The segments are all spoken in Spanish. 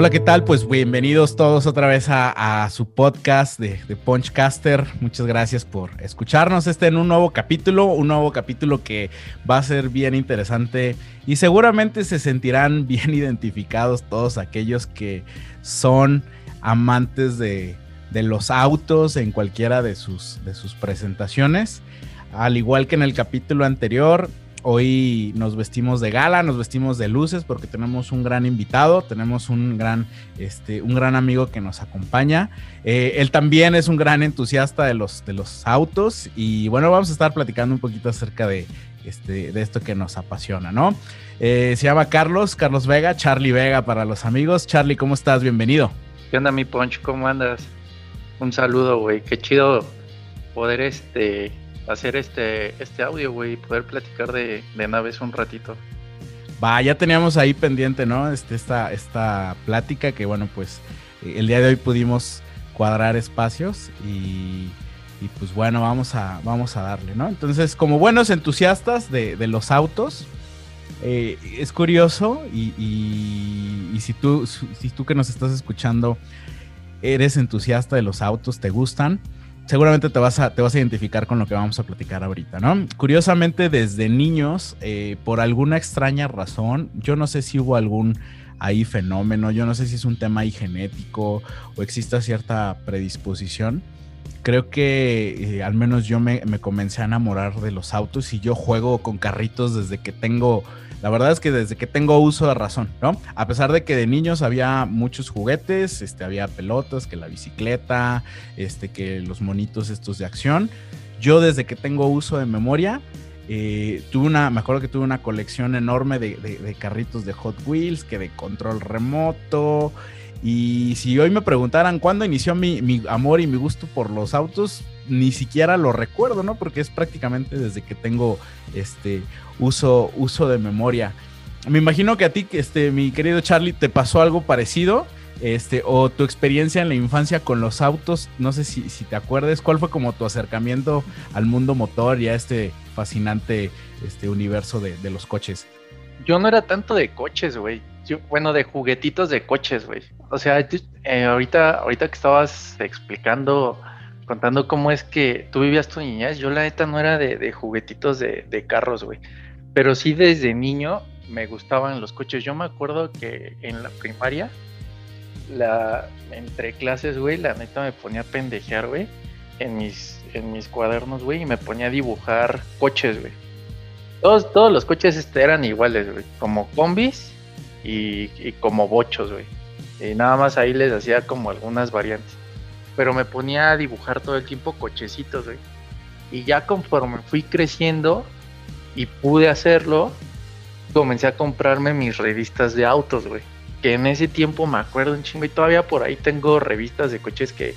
Hola, ¿qué tal? Pues bienvenidos todos otra vez a, su podcast de, Punchcaster. Muchas gracias por escucharnos este en un nuevo capítulo, un nuevo capítulo que va a ser bien interesante y seguramente se sentirán bien identificados todos aquellos que son amantes de, los autos en cualquiera de sus presentaciones. Al igual que en el capítulo anterior, Hoy nos vestimos de gala, nos vestimos de luces porque tenemos un gran invitado, tenemos un gran, este, un gran amigo que nos acompaña. Eh, él también es un gran entusiasta de los, de los autos y bueno, vamos a estar platicando un poquito acerca de, este, de esto que nos apasiona, ¿no? Eh, se llama Carlos, Carlos Vega, Charlie Vega para los amigos. Charlie, ¿cómo estás? Bienvenido. ¿Qué onda, mi Ponch? ¿Cómo andas? Un saludo, güey. Qué chido poder este hacer este, este audio, güey, y poder platicar de, de, naves un ratito. Va, ya teníamos ahí pendiente, ¿no? Este, esta, esta plática que, bueno, pues eh, el día de hoy pudimos cuadrar espacios y, y pues bueno, vamos a, vamos a darle, ¿no? Entonces, como buenos entusiastas de, de los autos, eh, es curioso y, y, y, si, tú, si tú que nos estás escuchando eres entusiasta de los autos, te gustan, seguramente te vas, a, te vas a identificar con lo que vamos a platicar ahorita, ¿no? Curiosamente, desde niños, eh, por alguna extraña razón, yo no sé si hubo algún ahí fenómeno, yo no sé si es un tema ahí genético o exista cierta predisposición. Creo que eh, al menos yo me, me comencé a enamorar de los autos y yo juego con carritos desde que tengo la verdad es que desde que tengo uso de razón, ¿no? A pesar de que de niños había muchos juguetes, este, había pelotas, que la bicicleta, este, que los monitos estos de acción. Yo desde que tengo uso de memoria, eh, tuve una, me acuerdo que tuve una colección enorme de, de, carritos de Hot Wheels, que de control remoto. Y si hoy me preguntaran cuándo inició mi, amor y mi gusto por los autos, ni siquiera lo recuerdo, ¿no? Porque es prácticamente desde que tengo este uso, uso de memoria. Me imagino que a ti, este, mi querido Charlie, te pasó algo parecido. Este, o tu experiencia en la infancia con los autos, no sé si, si te acuerdes, ¿cuál fue como tu acercamiento al mundo motor y a este fascinante este, universo de, de los coches? Yo no era tanto de coches, güey. Bueno, de juguetitos de coches, güey. O sea, eh, ahorita, ahorita que estabas explicando, contando cómo es que tú vivías tu niñez, yo la neta no era de, juguetitos de, carros, güey. Pero sí desde niño me gustaban los coches. Yo me acuerdo que en la primaria, entre clases, güey, la neta me ponía a pendejear, güey, en mis, en mis cuadernos, güey, y me ponía a dibujar coches, güey. Todos, todos los coches este, eran iguales, güey, como combis y, como bochos, güey. Y nada más ahí les hacía como algunas variantes. Pero me ponía a dibujar todo el tiempo cochecitos, güey. Y ya conforme fui creciendo, y pude hacerlo, comencé a comprarme mis revistas de autos, güey. Que en ese tiempo me acuerdo un chingo y todavía por ahí tengo revistas de coches que,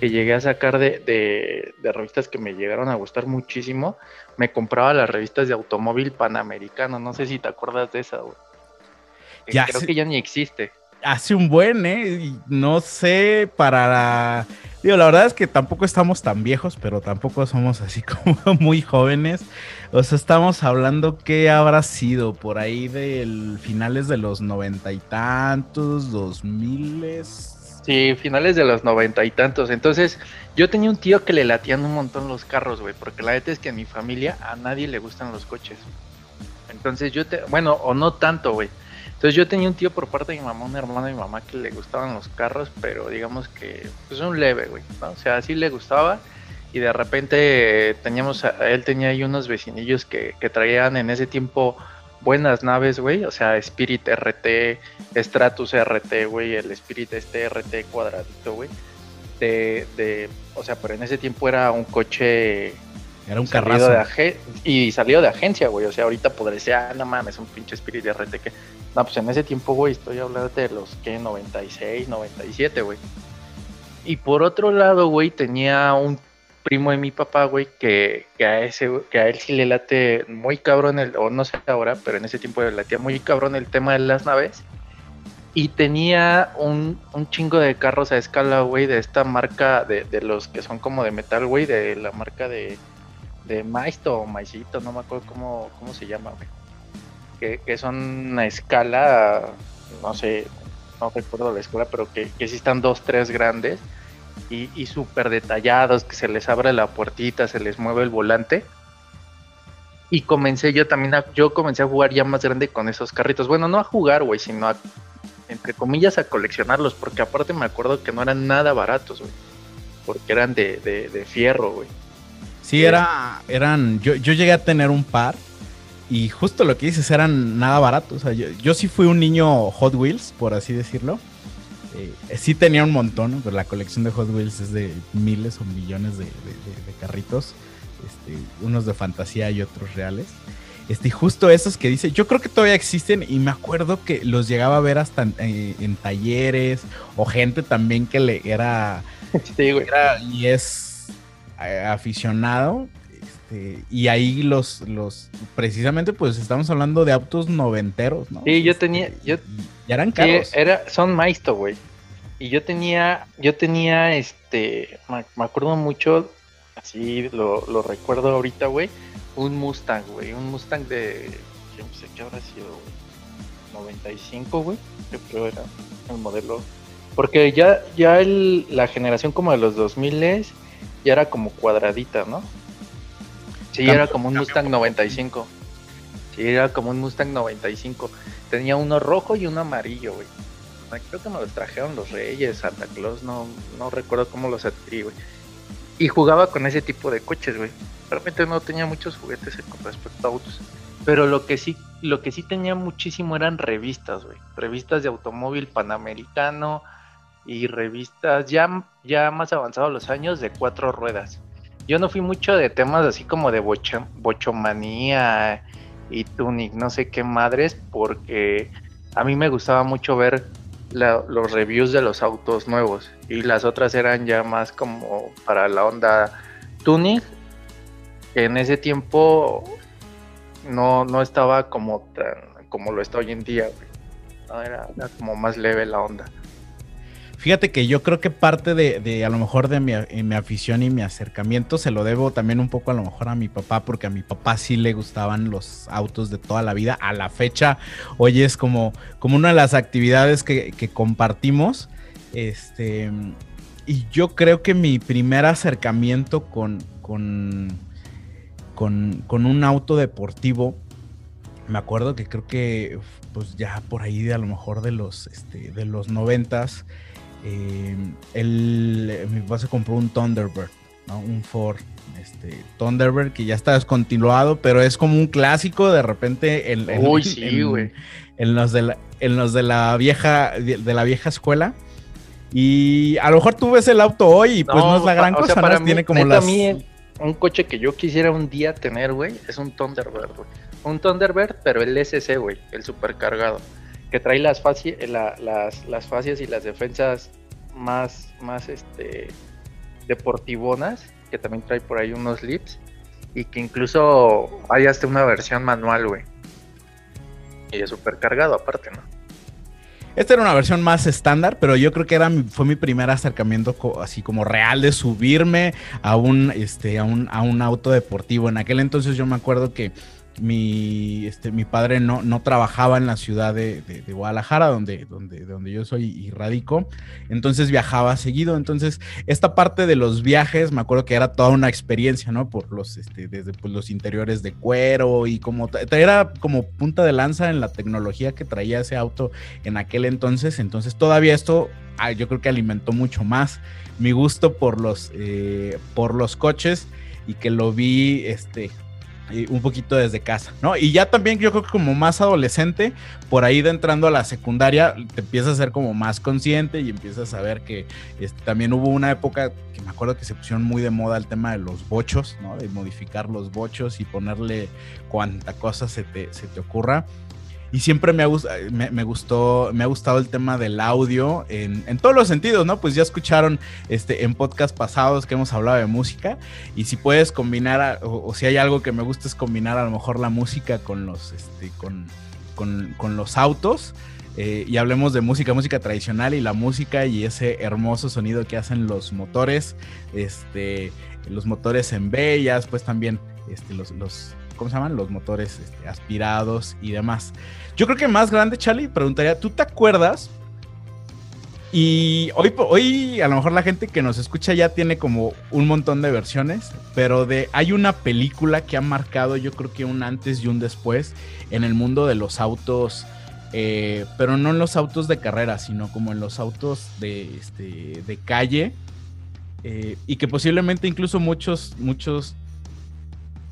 que llegué a sacar de, de, de, revistas que me llegaron a gustar muchísimo. Me compraba las revistas de automóvil panamericano, no sé si te acuerdas de esa, güey. Ya Creo que ya ni existe. Hace un buen, ¿eh? No sé, para la... Digo, la verdad es que tampoco estamos tan viejos, pero tampoco somos así como muy jóvenes. O sea, estamos hablando que habrá sido por ahí del finales de los noventa y tantos, dos miles. Sí, finales de los noventa y tantos. Entonces, yo tenía un tío que le latían un montón los carros, güey, porque la verdad es que en mi familia a nadie le gustan los coches. Entonces yo te, bueno, o no tanto, güey. Entonces yo tenía un tío por parte de mi mamá, un hermano de mi mamá que le gustaban los carros, pero digamos que pues un leve, güey, ¿no? O sea, sí le gustaba y de repente teníamos, él tenía ahí unos vecinillos que, que traían en ese tiempo buenas naves, güey, o sea, Spirit RT, Stratus RT, güey, el Spirit este RT cuadradito, güey, de, de, o sea, pero en ese tiempo era un coche... Era un carrazo. De y salió de agencia, güey, o sea, ahorita podría ser, ah, no mames, un pinche Spirit RT que... No, pues en ese tiempo, güey, estoy hablando de los que 96, 97, güey. Y por otro lado, güey, tenía un primo de mi papá, güey, que, que, a ese, que a él sí le late muy cabrón el, o no sé ahora, pero en ese tiempo le latía muy cabrón el tema de las naves. Y tenía un, un chingo de carros a escala, güey, de esta marca, de, de, los que son como de metal, güey, de la marca de, de Maisto o Maicito, no me acuerdo cómo, cómo se llama, güey. Que, que son a escala, no sé, no recuerdo la escuela, pero que, que sí están dos, tres grandes y, y súper detallados, que se les abre la puertita, se les mueve el volante. Y comencé yo también a, yo comencé a jugar ya más grande con esos carritos. Bueno, no a jugar, güey, sino a, entre comillas, a coleccionarlos, porque aparte me acuerdo que no eran nada baratos, güey. Porque eran de, de, de fierro, güey. Sí, era, eran, yo, yo llegué a tener un par y justo lo que dices eran nada baratos. O sea, yo, yo sí fui un niño Hot Wheels, por así decirlo. Eh, sí tenía un montón, pero la colección de Hot Wheels es de miles o millones de, de, de, de carritos. Este, unos de fantasía y otros reales. Este, justo esos que dice, yo creo que todavía existen y me acuerdo que los llegaba a ver hasta en, en talleres o gente también que le era, sí, era y es eh, aficionado. Este, y ahí los, los, precisamente pues estamos hablando de autos noventeros, ¿no? Sí, yo tenía, yo, ya eran caros. Sí, era, son Maisto, güey. Y yo tenía, yo tenía, este, me, me acuerdo mucho así lo, lo recuerdo ahorita, güey, un Mustang, güey, un Mustang de, yo no sé qué habrá sido, güey, 95, güey, yo creo era el modelo, porque ya, ya el, la generación como de los 2000 ya era como cuadradita, ¿no? Sí, cambio, era como un Mustang 95. Sí, era como un Mustang 95. Tenía uno rojo y uno amarillo, güey. Creo que me los trajeron los Reyes, Santa Claus, no, no recuerdo cómo los adquirí, güey y jugaba con ese tipo de coches, güey. Realmente no tenía muchos juguetes con respecto a autos. Pero lo que sí, lo que sí tenía muchísimo eran revistas, güey. Revistas de automóvil panamericano y revistas ya, ya más avanzados los años de cuatro ruedas. Yo no fui mucho de temas así como de bocho, bochomanía y tunic, no sé qué madres, porque a mí me gustaba mucho ver los reviews de los autos nuevos y las otras eran ya más como para la onda tuning. En ese tiempo no, no estaba como tan, como lo está hoy en día, era, era, como más leve la onda. Fíjate que yo creo que parte de, de a lo mejor de mi, mi, afición y mi acercamiento se lo debo también un poco a lo mejor a mi papá, porque a mi papá sí le gustaban los autos de toda la vida. A la fecha, hoy es como, como una de las actividades que, que compartimos. Este, y yo creo que mi primer acercamiento con, con, con, con un auto deportivo, me acuerdo que creo que pues ya por ahí de a lo mejor de los, este, de los noventas, eh, él, mi papá se compró un Thunderbird, ¿no? un Ford este, Thunderbird que ya está descontinuado, pero es como un clásico de repente en, en, Uy, sí, en, en los, de la, en los de la vieja de, de, la vieja escuela. Y a lo mejor tú ves el auto hoy y pues no, no es la gran cosa, sea, para ¿no? mí, tiene como las... Mí, un coche que yo quisiera un día tener, güey, es un Thunderbird, güey. Un Thunderbird, pero el SC, güey, el supercargado que trae las, faci la, las, las fascias y las defensas más, más este, deportivonas, que también trae por ahí unos lips, y que incluso hay hasta una versión manual, güey. Y de supercargado aparte, ¿no? Esta era una versión más estándar, pero yo creo que era mi, fue mi primer acercamiento así como real de subirme a un, este, a un, a un auto deportivo. En aquel entonces yo me acuerdo que mi, este, mi padre no, no trabajaba en la ciudad de, de, Guadalajara, donde, donde, donde yo soy y radico, entonces viajaba seguido, entonces esta parte de los viajes, me acuerdo que era toda una experiencia, ¿no? Por los, este, desde pues, los interiores de cuero y como, era como punta de lanza en la tecnología que traía ese auto en aquel entonces, entonces todavía esto ah, yo creo que alimentó mucho más mi gusto por los, eh, por los coches y que lo vi, este, un poquito desde casa, ¿no? Y ya también yo creo que como más adolescente, por ahí de entrando a la secundaria, te empiezas a ser como más consciente y empiezas a ver que este, también hubo una época que me acuerdo que se pusieron muy de moda el tema de los bochos, ¿no? De modificar los bochos y ponerle cuanta cosa se te, se te ocurra. Y siempre me ha, me, me, gustó, me ha gustado el tema del audio en, en, todos los sentidos, ¿no? Pues ya escucharon este, en podcast pasados que hemos hablado de música. Y si puedes combinar, o, si hay algo que me gusta es combinar a lo mejor la música con los, este, con, con, con los autos. Eh, y hablemos de música, música tradicional y la música y ese hermoso sonido que hacen los motores, este, los motores en B, ya después también este, los ¿cómo se llaman? Los motores este, aspirados y demás. Yo creo que más grande, Charlie, preguntaría, ¿tú te acuerdas Y hoy, hoy a lo mejor la gente que nos escucha ya tiene como un montón de versiones, pero de, hay una película que ha marcado yo creo que un antes y un después en el mundo de los autos, eh, pero no en los autos de carrera, sino como en los autos de, este, de calle. Eh, y que posiblemente incluso muchos, muchos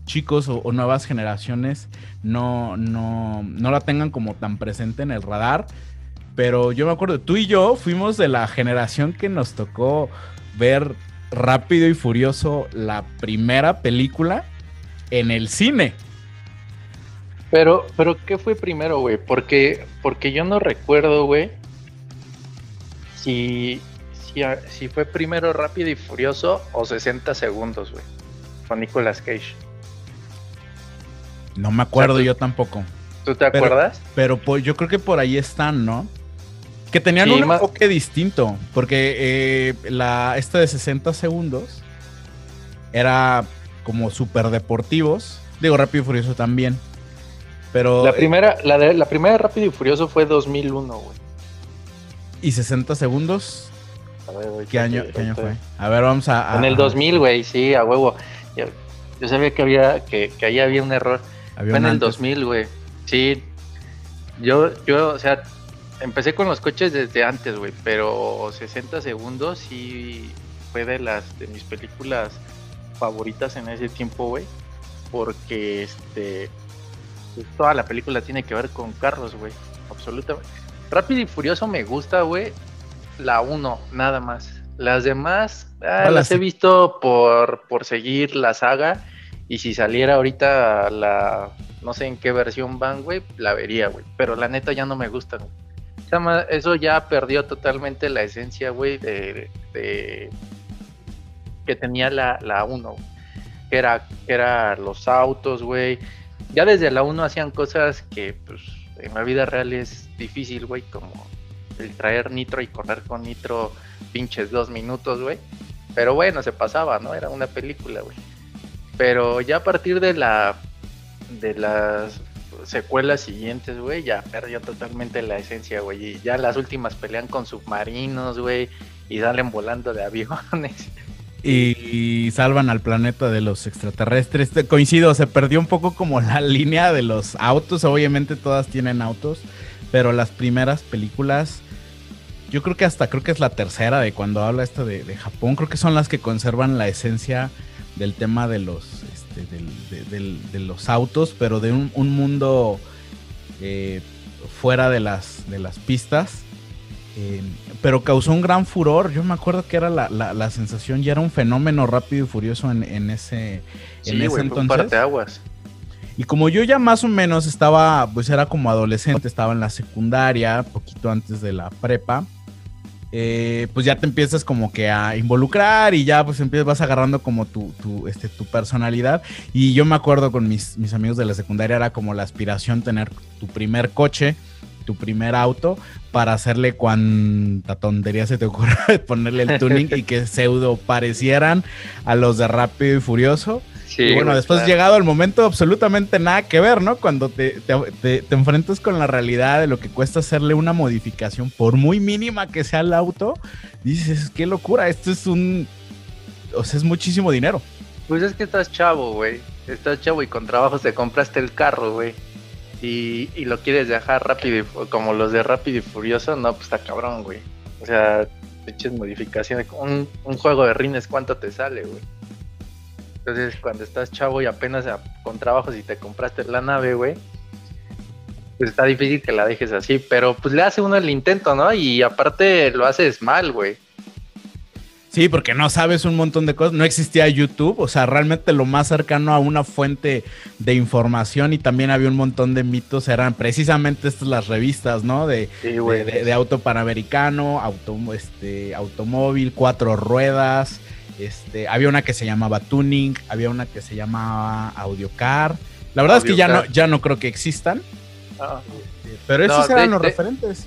chicos o, nuevas generaciones no, no, no la tengan como tan presente en el radar. Pero yo me acuerdo, tú y yo fuimos de la generación que nos tocó ver Rápido y Furioso, la primera película en el cine. Pero, pero ¿qué fue primero, güey? Porque, porque yo no recuerdo, güey, si, si, si, fue primero Rápido y Furioso o 60 segundos, güey, con Nicolas Cage. No me acuerdo yo tampoco. ¿Tú te acuerdas? Pero, pues, yo creo que por ahí están, ¿no? Que tenían un enfoque distinto, porque eh, la, esta de 60 segundos era como súper deportivos. Digo, Rápido y Furioso también. Pero. La eh, primera, la, de, la primera Rápido y Furioso fue 2001, güey. ¿Y 60 segundos? A ver, ¿Qué, año, fue? A ver, vamos a. en el 2000, güey, sí, a huevo. Yo, sabía que había que, que ahí había un error. Fue en el 2000, güey. Sí. Yo, yo, o sea, empecé con los coches desde antes, güey, pero 60 segundos sí fue de las de mis películas favoritas en ese tiempo, güey, porque este pues, toda la película tiene que ver con carros, güey, absolutamente. Rápido y Furioso me gusta, güey, la 1, nada más. Las demás ah, las he visto por, por seguir la saga y si saliera ahorita la no sé en qué versión van, güey, la vería, güey, pero la neta ya no me gusta, güey eso ya perdió totalmente la esencia, güey, de, que tenía la, la 1, que era, era los autos, güey. Ya desde la 1 hacían cosas que, pues, en la vida real es difícil, güey, como el traer nitro y correr con nitro pinches dos minutos, güey. Pero bueno, se pasaba, ¿no? Era una película, güey. Pero ya a partir de la de las secuelas siguientes, güey, ya perdió totalmente la esencia, güey. Y ya las últimas pelean con submarinos, güey, y salen volando de aviones. Y, salvan al planeta de los extraterrestres. Coincido, se perdió un poco como la línea de los autos. Obviamente todas tienen autos, pero las primeras películas, yo creo que hasta creo que es la tercera de cuando habla esto de, de Japón, creo que son las que conservan la esencia del tema de los de, los autos, pero de un, mundo eh, fuera de las, de las pistas. Eh, pero causó un gran furor. Yo me acuerdo que era la, sensación, ya era un fenómeno rápido y furioso en, ese, en ese entonces. aguas. Y como yo ya más o menos estaba, pues era como adolescente, estaba en la secundaria, poquito antes de la prepa. Eh, pues ya te empiezas como que a involucrar y ya pues empiezas, vas agarrando como tu, tu, este, tu personalidad. Y yo me acuerdo con mis, mis amigos de la secundaria, era como la aspiración tener tu primer coche, tu primer auto, para hacerle cuanta tontería se te ocurra ponerle el tuning y que pseudo parecieran a los de Rápido y Furioso y bueno, después llegado el momento absolutamente nada que ver, ¿no? Cuando te, te, enfrentas con la realidad de lo que cuesta hacerle una modificación, por muy mínima que sea el auto, dices, qué locura, esto es un... O sea, es muchísimo dinero. Pues es que estás chavo, güey. Estás chavo y con trabajo te compraste el carro, güey. Y, y, lo quieres dejar rápido, y, como los de Rápido y Furioso, no, pues está cabrón, güey. O sea, eches modificaciones. Un, un juego de rines, ¿cuánto te sale, güey? Entonces, cuando estás chavo y apenas con trabajos y te compraste la nave, güey, pues está difícil que la dejes así, pero pues le hace uno el intento, ¿no? Y aparte lo haces mal, güey. Sí, porque no sabes un montón de cosas. No existía YouTube, o sea, realmente lo más cercano a una fuente de información y también había un montón de mitos. Eran precisamente estas las revistas, ¿no? De, de, auto panamericano, auto, este, automóvil, cuatro ruedas, este, había una que se llamaba Tuning, había una que se llamaba Audiocar. La verdad es que ya no, ya no creo que existan. Ah. Este, pero esos eran los referentes.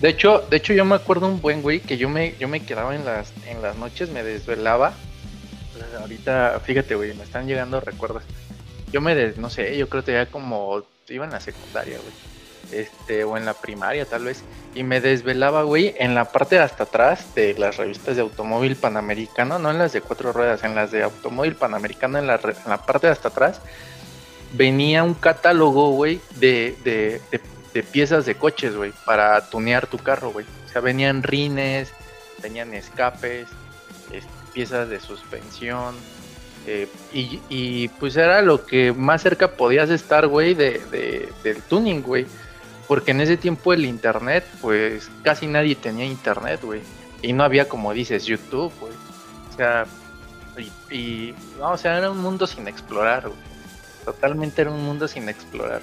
De hecho, de hecho yo me acuerdo un buen güey que yo me, yo me quedaba en las, en las noches, me desvelaba. Ahorita, fíjate, güey, me están llegando recuerdos. Yo me, no sé, yo creo que ya como iba en la secundaria, güey. Este, o en la primaria tal vez, y me desvelaba, güey, en la parte de hasta atrás de las revistas de automóvil panamericano, no en las de cuatro ruedas, en las de automóvil panamericano, en la, en la parte de hasta atrás, venía un catálogo, güey, de, de, piezas de coches, güey, para tunear tu carro, güey. O sea, venían rines, venían escapes, piezas de suspensión, eh, y, y, pues era lo que más cerca podías estar, güey, de, de, del tuning, güey. Porque en ese tiempo el internet, pues casi nadie tenía internet, güey. Y no había, como dices, YouTube, güey. O sea, y, no, o sea, era un mundo sin explorar, güey. Totalmente era un mundo sin explorar.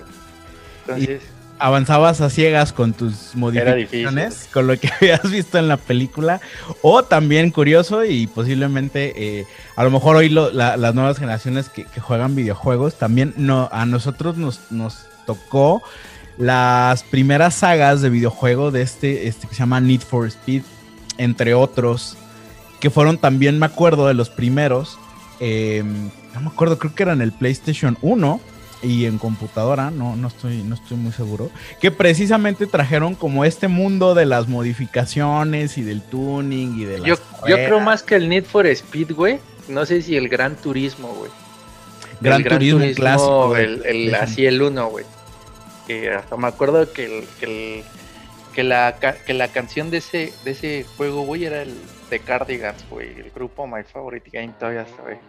Entonces avanzabas a ciegas con tus modificaciones, con lo que habías visto en la película, o también curioso y posiblemente eh, a lo mejor hoy las nuevas generaciones que, juegan videojuegos, también no, a nosotros nos, nos tocó las primeras sagas de videojuego de este, este que se llama Need for Speed, entre otros, que fueron también, me acuerdo, de los primeros, em, no me acuerdo, creo que era en el PlayStation 1 y en computadora, no, no, estoy, no estoy muy seguro, que precisamente trajeron como este mundo de las modificaciones y del tuning y de las Yo, yo creo más que el Need for Speed, güey, no sé si el Gran Turismo, güey. Gran, Turismo, clásico. El, así el uno, güey. Que hasta me acuerdo que, el, que, que, la, que la canción de ese, de ese juego, güey, era el de Cardigans, güey. El grupo My Favorite Game todavía se ve.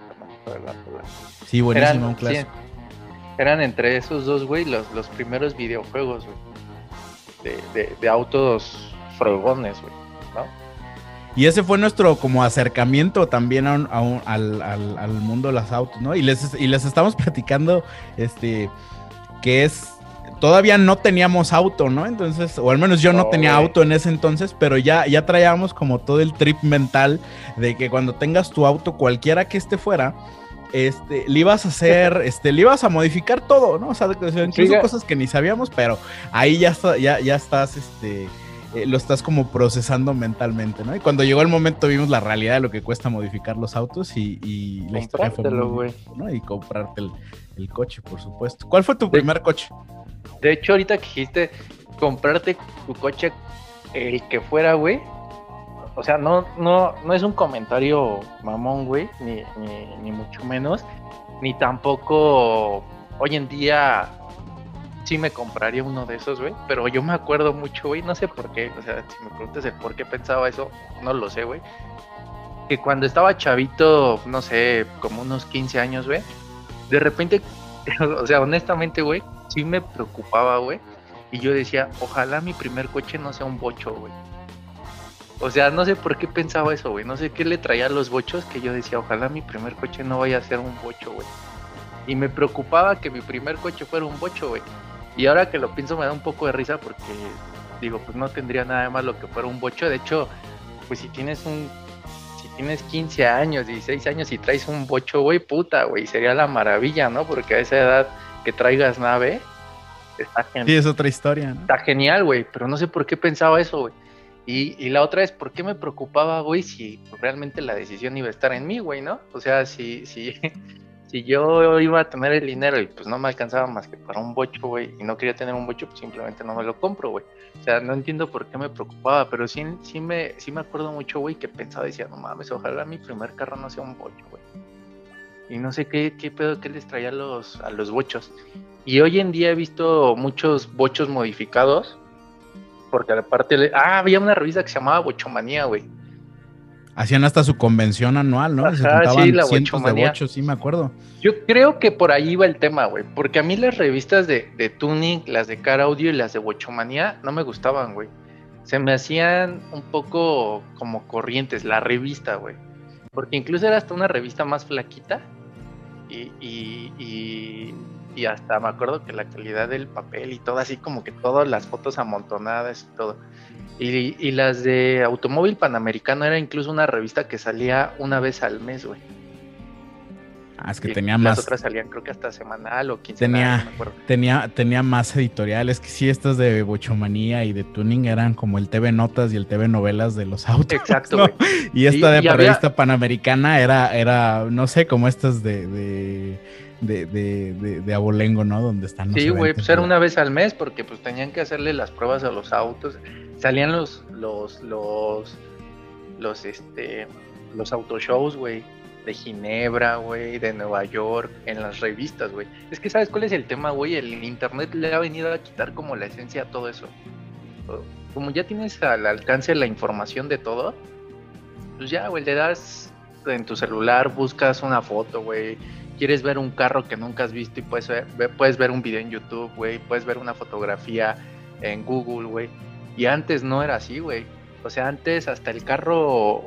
Sí, buenísimo, un clásico. Eran entre esos dos, güey, los, los primeros videojuegos, güey. De, autos fregones, güey, ¿no? Y ese fue nuestro como acercamiento también a al, mundo de los autos, ¿no? Y les, y les estamos platicando, este, que es, todavía no teníamos auto, ¿no? Entonces, o al menos yo no, tenía auto en ese entonces, pero ya, ya traíamos como todo el trip mental de que cuando tengas tu auto, cualquiera que esté fuera, este, le ibas a hacer, este, le ibas a modificar todo, ¿no? O sea, incluso cosas que ni sabíamos, pero ahí ya, ya, ya estás, este, eh, lo estás como procesando mentalmente, ¿no? Y cuando llegó el momento vimos la realidad de lo que cuesta modificar los autos y, la historia fue ¿no? Y comprarte el, coche, por supuesto. ¿Cuál fue tu primer coche? De hecho, ahorita que dijiste comprarte tu coche, el que fuera, güey, o sea, no, no, no es un comentario mamón, güey, ni, ni, mucho menos, ni tampoco hoy en día sí me compraría uno de esos, güey, pero yo me acuerdo mucho, güey, no sé por qué, o sea, si me preguntas el por qué pensaba eso, no lo sé, güey, que cuando estaba chavito, no sé, como unos 15 años, güey, de repente, o sea, honestamente, güey, sí me preocupaba, güey, y yo decía, ojalá mi primer coche no sea un bocho, güey. O sea, no sé por qué pensaba eso, güey. No sé qué le traía a los bochos que yo decía, ojalá mi primer coche no vaya a ser un bocho, güey. Y me preocupaba que mi primer coche fuera un bocho, güey. Y ahora que lo pienso me da un poco de risa porque digo, pues no tendría nada de malo que fuera un bocho. De hecho, pues si tienes un si tienes 15 años, 16 años y traes un bocho, güey, puta, güey, sería la maravilla, ¿no? Porque a esa edad que traigas nave está genial. Sí, es otra historia, ¿no? Está genial, güey, pero no sé por qué pensaba eso, güey. Y, la otra es, ¿por qué me preocupaba, güey, si realmente la decisión iba a estar en mí, güey, ¿no? O sea, si, si, si yo iba a tener el dinero y pues no me alcanzaba más que para un bocho, güey, y no quería tener un bocho, pues simplemente no me lo compro, güey. O sea, no entiendo por qué me preocupaba, pero sí, sí, me, sí me acuerdo mucho, güey, que pensaba, decía, no mames, ojalá mi primer carro no sea un bocho, güey. Y no sé qué, qué pedo que les traía a los, a los bochos. Y hoy en día he visto muchos bochos modificados porque aparte, ah, había una revista que se llamaba Bochomanía, güey. Hacían hasta su convención anual, ¿no? se sí, la cientos de bochos, sí me acuerdo. Yo creo que por ahí iba el tema, güey, porque a mí las revistas de, de tuning, las de Car Audio y las de Bochomanía no me gustaban, güey. Se me hacían un poco como corrientes, la revista, güey. Porque incluso era hasta una revista más flaquita y, y y hasta me acuerdo que la calidad del papel y todo así como que todas las fotos amontonadas y todo. Y, las de Automóvil Panamericano era incluso una revista que salía una vez al mes, güey. Ah, es que Y tenía las más. otras salían creo que hasta semanal o quincenal, Tenía- no me acuerdo. Tenía, tenía más editoriales que sí, estas de Bochomanía y de Tuning eran como el TV Notas y el TV Novelas de los autos. Exacto. Y esta de y había- panamericana era, era, no sé, como estas de, de, de, de, de- de abolengo, ¿no? Donde están los Sí, güey, pues era una vez al mes porque pues tenían que hacerle las pruebas a los autos. Salían los, los, los, los, este, los autoshows, güey, de Ginebra, güey, de Nueva York, en las revistas, güey. Es que, ¿sabes cuál es el tema, güey? El internet le ha venido a quitar como la esencia a todo eso. Como ya tienes al alcance la información de todo, pues ya, güey, le das en tu celular, buscas una foto, güey, quieres ver un carro que nunca has visto y puedes ver, ve- puedes ver un video en YouTube, güey, puedes ver una fotografía en Google, güey. Y antes no era así, güey. O sea, antes hasta el carro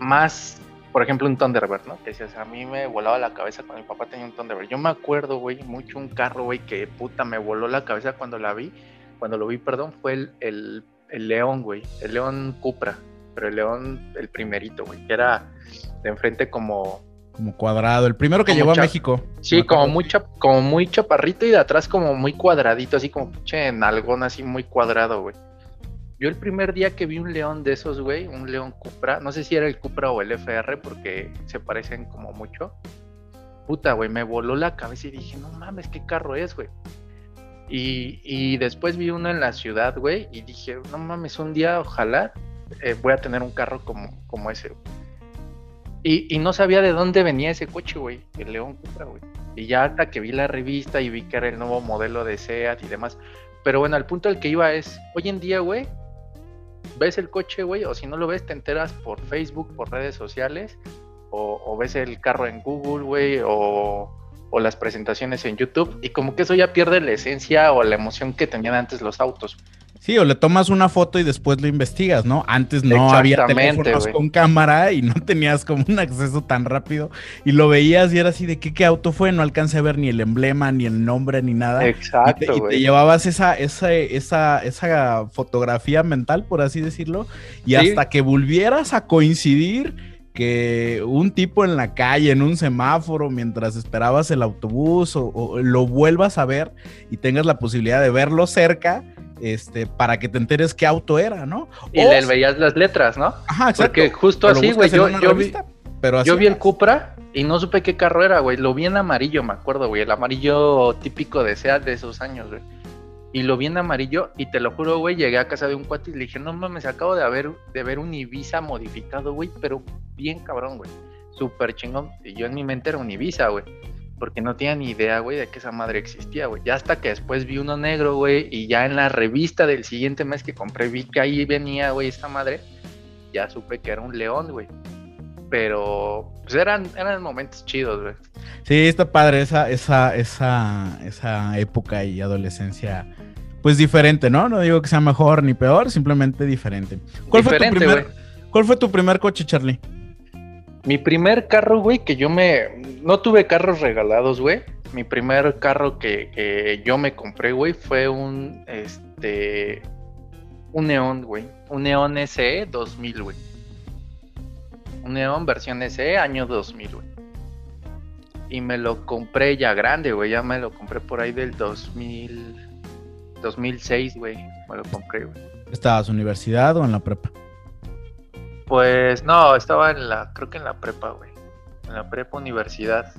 más, por ejemplo, un Thunderbird, ¿no? Que decías, a mí me volaba la cabeza cuando mi papá tenía un Thunderbird. Yo me acuerdo, güey, mucho un carro, güey, que puta me voló la cabeza cuando la vi, cuando lo vi, perdón, fue el, el, el León, güey, el León Cupra, pero el León, el primerito, güey, que era de enfrente como Como cuadrado. El primero que llegó a México. Sí, Me como muy, chap- como muy chaparrito y de atrás como muy cuadradito, así como pinche nalgón, así muy cuadrado, güey. Yo el primer día que vi un león de esos, güey, un león Cupra, no sé si era el Cupra o el FR porque se parecen como mucho. Puta, güey, me voló la cabeza y dije, no mames, ¿qué carro es, güey? Y, y después vi uno en la ciudad, güey, y dije, no mames, un día ojalá eh, voy a tener un carro como, como ese. Y, y no sabía de dónde venía ese coche, güey, el León Cupra, güey. Y ya hasta que vi la revista y vi que era el nuevo modelo de SEAT y demás. Pero bueno, al punto al que iba es, hoy en día, güey, ves el coche, güey, o si no lo ves, te enteras por Facebook, por redes sociales, o, ves el carro en Google, güey, o, o las presentaciones en YouTube, y como que eso ya pierde la esencia o la emoción que tenían antes los autos. Sí, o le tomas una foto y después lo investigas, ¿no? Antes no había teléfonos con cámara y no tenías como un acceso tan rápido y lo veías y era así de ¿qué, qué auto fue, no alcancé a ver ni el emblema, ni el nombre, ni nada. y te, Exacto, y te llevabas esa, esa, esa, esa fotografía mental, por así decirlo, y Sí. hasta que volvieras a coincidir que un tipo en la calle, en un semáforo, mientras esperabas el autobús, o, o lo vuelvas a ver y tengas la posibilidad de verlo cerca, este, para que te enteres qué auto era, ¿no? Y O- le veías las letras, ¿no? Ajá, exacto. Porque justo así, güey, yo, vi, pero así Yo vi el. Cupra y no supe qué carro era, güey. Lo vi en amarillo, me acuerdo, güey. El amarillo típico de SEAT de esos años, güey. Y lo vi en amarillo y te lo juro, güey, llegué a casa de un cuate y le dije, no mames, acabo de, haber, de ver un Ibiza modificado, güey, pero bien cabrón, güey. Súper chingón. Y yo en mi mente era un Ibiza, güey. Porque no tenía ni idea, güey, de que esa madre existía, güey. Ya hasta que después vi uno negro, güey, y ya en la revista del siguiente mes que compré vi que ahí venía, güey, esta madre. Ya supe que era un león, güey pero pues eran, eran momentos chidos, güey. Sí, está padre esa, esa, esa, esa época y adolescencia, pues diferente, ¿no? No digo que sea mejor ni peor, simplemente diferente. ¿Cuál, fue, tu primer. ¿Cuál fue tu primer coche, Charlie? Mi primer carro, güey, que yo me... No tuve carros regalados, güey. Mi primer carro que, que yo me compré, güey, fue un, este... Un Neon, güey. Un Neon SE 2000, güey. Un Neon versión SE año 2000, güey. Y me lo compré ya grande, güey. Ya me lo compré por ahí del 2000... 2006, güey. Me lo compré, güey. ¿Estabas universidad o en la prepa? Pues no, estaba en la, creo que en la prepa, güey. En la prepa universidad.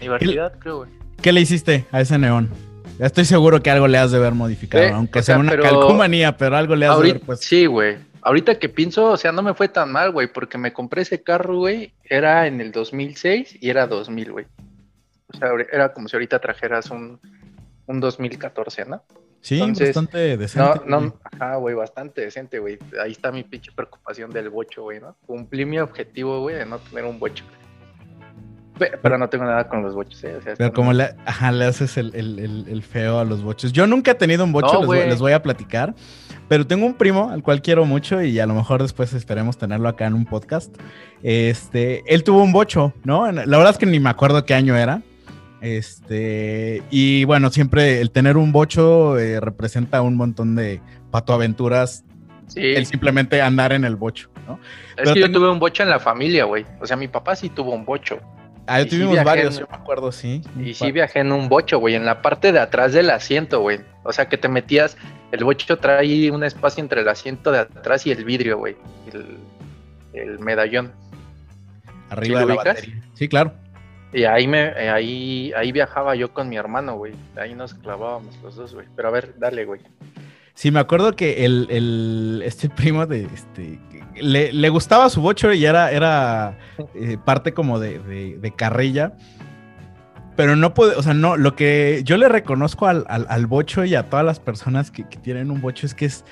Universidad, creo, güey. ¿Qué le hiciste a ese neón? Ya estoy seguro que algo le has de ver modificado, aunque o sea sea, una pero- calcomanía, pero algo le has de ver, pues. Sí, güey. Ahorita que pienso, o sea, no me fue tan mal, güey, porque me compré ese carro, güey, era en el 2006 y era 2000, güey. O sea, era como si ahorita trajeras un, un 2014, ¿no? Sí, entonces, bastante decente. No, no, ajá, güey, bastante decente, güey. Ahí está mi pinche preocupación del bocho, güey, ¿no? Cumplí mi objetivo, güey, de no tener un bocho. Pe- Pero no tengo nada con los bochos, ¿eh? O sea, Pero como le, ajá, le haces el, el- el- el feo a los boches. Yo nunca he tenido un bocho, No, les, voy, les voy a platicar. Pero tengo un primo al cual quiero mucho y a lo mejor después esperemos tenerlo acá en un podcast. Este, él tuvo un bocho, ¿no? La verdad es que ni me acuerdo qué año era. Este, y bueno, siempre el tener un bocho eh, representa un montón de patoaventuras. Sí, El simplemente andar en el bocho, ¿no? es pero que yo tuve un bocho en la familia, güey. O sea, mi papá sí tuvo un bocho. Ah, tuvimos varios, yo me acuerdo, sí. Y sí viajé en un bocho, güey, en la parte de atrás del asiento, güey. O sea, que te metías, el bocho trae un espacio entre el asiento de atrás y el vidrio, güey. El, medallón. Arriba de la batería. Sí, claro. Y ahí me, eh, ahí, ahí viajaba yo con mi hermano, güey. Ahí nos clavábamos los dos, güey. Pero a ver, dale, güey. Sí, me acuerdo que el, el este primo de este le, gustaba su bocho y era, era eh, parte como de, de, carrilla. Pero no puede, o sea, no, lo que yo le reconozco al, al, bocho y a todas las personas que, que, tienen un bocho es que es,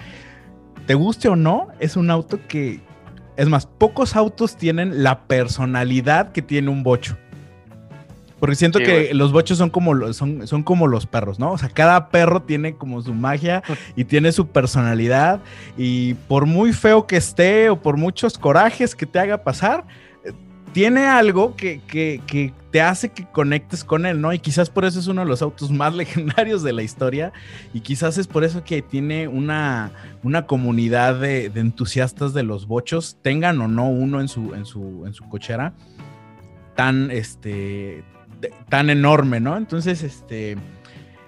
te guste o no, es un auto que, es más, pocos autos tienen la personalidad que tiene un bocho. Porque siento que los bochos son como, son, son como los perros, ¿no? O sea, cada perro tiene como su magia y tiene su personalidad. Y por muy feo que esté o por muchos corajes que te haga pasar, eh, tiene algo que, que, te hace que conectes con él, ¿no? Y quizás por eso es uno de los autos más legendarios de la historia. Y quizás es por eso que tiene una, una comunidad de, de entusiastas de los bochos, tengan o no uno en su, en su, en su cochera tan, este, tan enorme, ¿no? Entonces, este,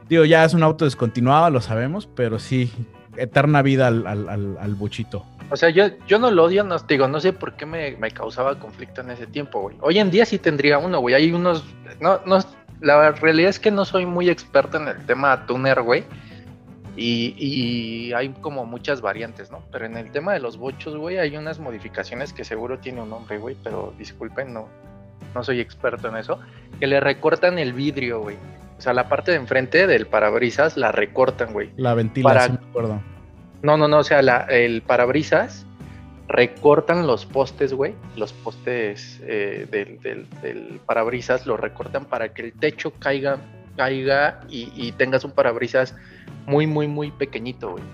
digo, ya es un auto descontinuado, lo sabemos, pero sí, eterna vida al, al, al, buchito. O sea, yo, yo no lo odio, no, digo, no sé por qué me, causaba conflicto en ese tiempo, güey. Hoy en día sí tendría uno, güey. Hay unos, no, no, la realidad es que no soy muy experto en el tema tuner, güey. Y, y, hay como muchas variantes, ¿no? Pero en el tema de los bochos, güey, hay unas modificaciones que seguro tiene un nombre, güey, pero disculpen, no, no soy experto en eso, que le recortan el vidrio, güey. O sea, la parte de enfrente del parabrisas la recortan, güey. La ventilación, me acuerdo. No, no, no, o sea, la, el parabrisas recortan los postes, güey. Los postes eh, del, del, parabrisas los recortan para que el techo caiga, caiga y, tengas un parabrisas muy, muy, muy pequeñito, güey.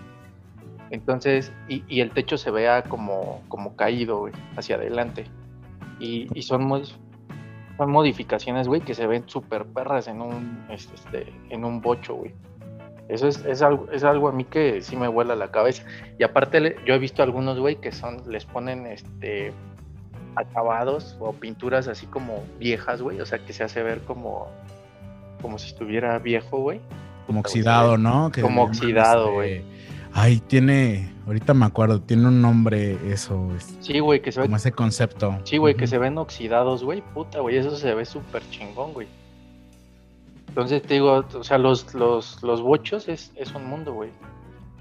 Entonces, y, y, el techo se vea como, como caído, güey, hacia adelante. Y, y son muy, son modificaciones, güey, que se ven súper perras en un, este, este, en un bocho, güey. Eso es, es, algo, es algo a mí que sí me vuela la cabeza. Y aparte, yo he visto algunos, güey, que son, les ponen este acabados o pinturas así como viejas, güey. O sea, que se hace ver como, como si estuviera viejo, güey. Como oxidado, ¿no? como oxidado, güey. Ay, tiene, ahorita me acuerdo, tiene un nombre eso. Sí, güey, que se ve. Como ese concepto. Sí, güey, que se ven oxidados, güey. Puta, güey, eso se ve súper chingón, güey. Entonces te digo, o sea, los, los, los bochos es, es un mundo, güey.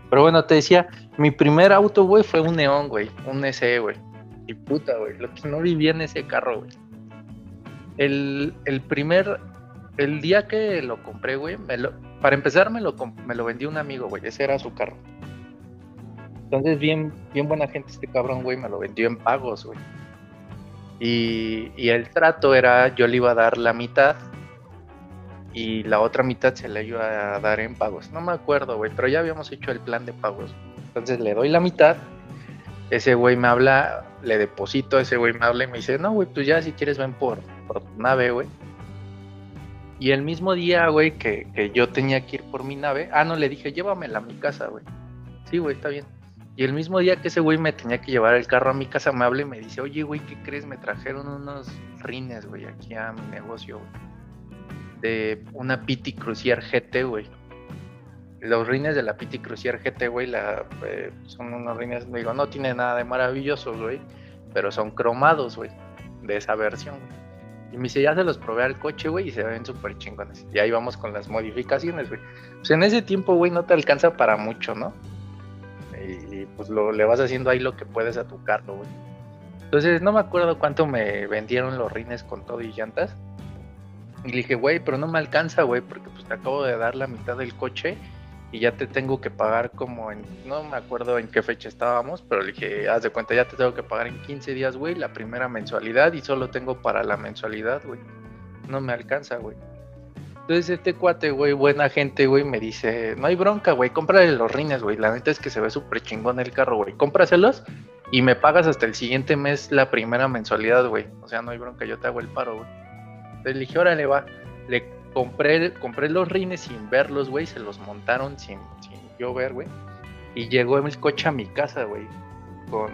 Pero bueno, te decía, mi primer auto, güey, fue un neón, güey. Un SE, güey. Y puta, güey. Lo que no vivía en ese carro, güey. El, el primer. El día que lo compré, güey, para empezar me lo, me lo vendió un amigo, güey. Ese era su carro. Entonces, bien, bien buena gente este cabrón, güey, me lo vendió en pagos, güey. Y, y, el trato era, yo le iba a dar la mitad y la otra mitad se la iba a dar en pagos. No me acuerdo, güey, pero ya habíamos hecho el plan de pagos. Entonces le doy la mitad, ese güey me habla, le deposito, ese güey me habla y me dice, no, güey, pues ya si quieres ven por, por tu nave, güey. Y el mismo día, güey, que, que yo tenía que ir por mi nave, ah, no, le dije, llévamela a mi casa, güey. Sí, güey, está bien. Y el mismo día que ese güey me tenía que llevar el carro a mi casa, y me dice, oye, güey, ¿qué crees? Me trajeron unos rines, güey, aquí a mi negocio, güey. De una Pity Crucier GT, güey. Los rines de la Pity Crucier GT, güey, la, eh, son unos rines, digo, no tiene nada de maravillosos, güey, pero son cromados, güey, de esa versión, güey. Y me dice, ya se los probé al coche, güey, y se ven súper chingones. Y ahí vamos con las modificaciones, güey. Pues en ese tiempo, güey, no te alcanza para mucho, ¿no? Pues lo, le vas haciendo ahí lo que puedes a tu carro, güey. Entonces no me acuerdo cuánto me vendieron los rines con todo y llantas. Y le dije, güey, pero no me alcanza, güey, porque pues te acabo de dar la mitad del coche y ya te tengo que pagar como en, no me acuerdo en qué fecha estábamos, pero le dije, haz de cuenta, ya te tengo que pagar en 15 días, güey, la primera mensualidad y solo tengo para la mensualidad, güey. No me alcanza, güey. Entonces este cuate, güey, buena gente, güey, me dice, no hay bronca, güey, cómprale los rines, güey. La neta es que se ve súper chingón el carro, güey. Cómpraselos y me pagas hasta el siguiente mes la primera mensualidad, güey. O sea, no hay bronca, yo te hago el paro, güey. Entonces le dije, órale, va. Le compré, compré los rines sin verlos, güey. Se los montaron sin, sin yo ver, güey. Y llegó el coche a mi casa, güey. Con,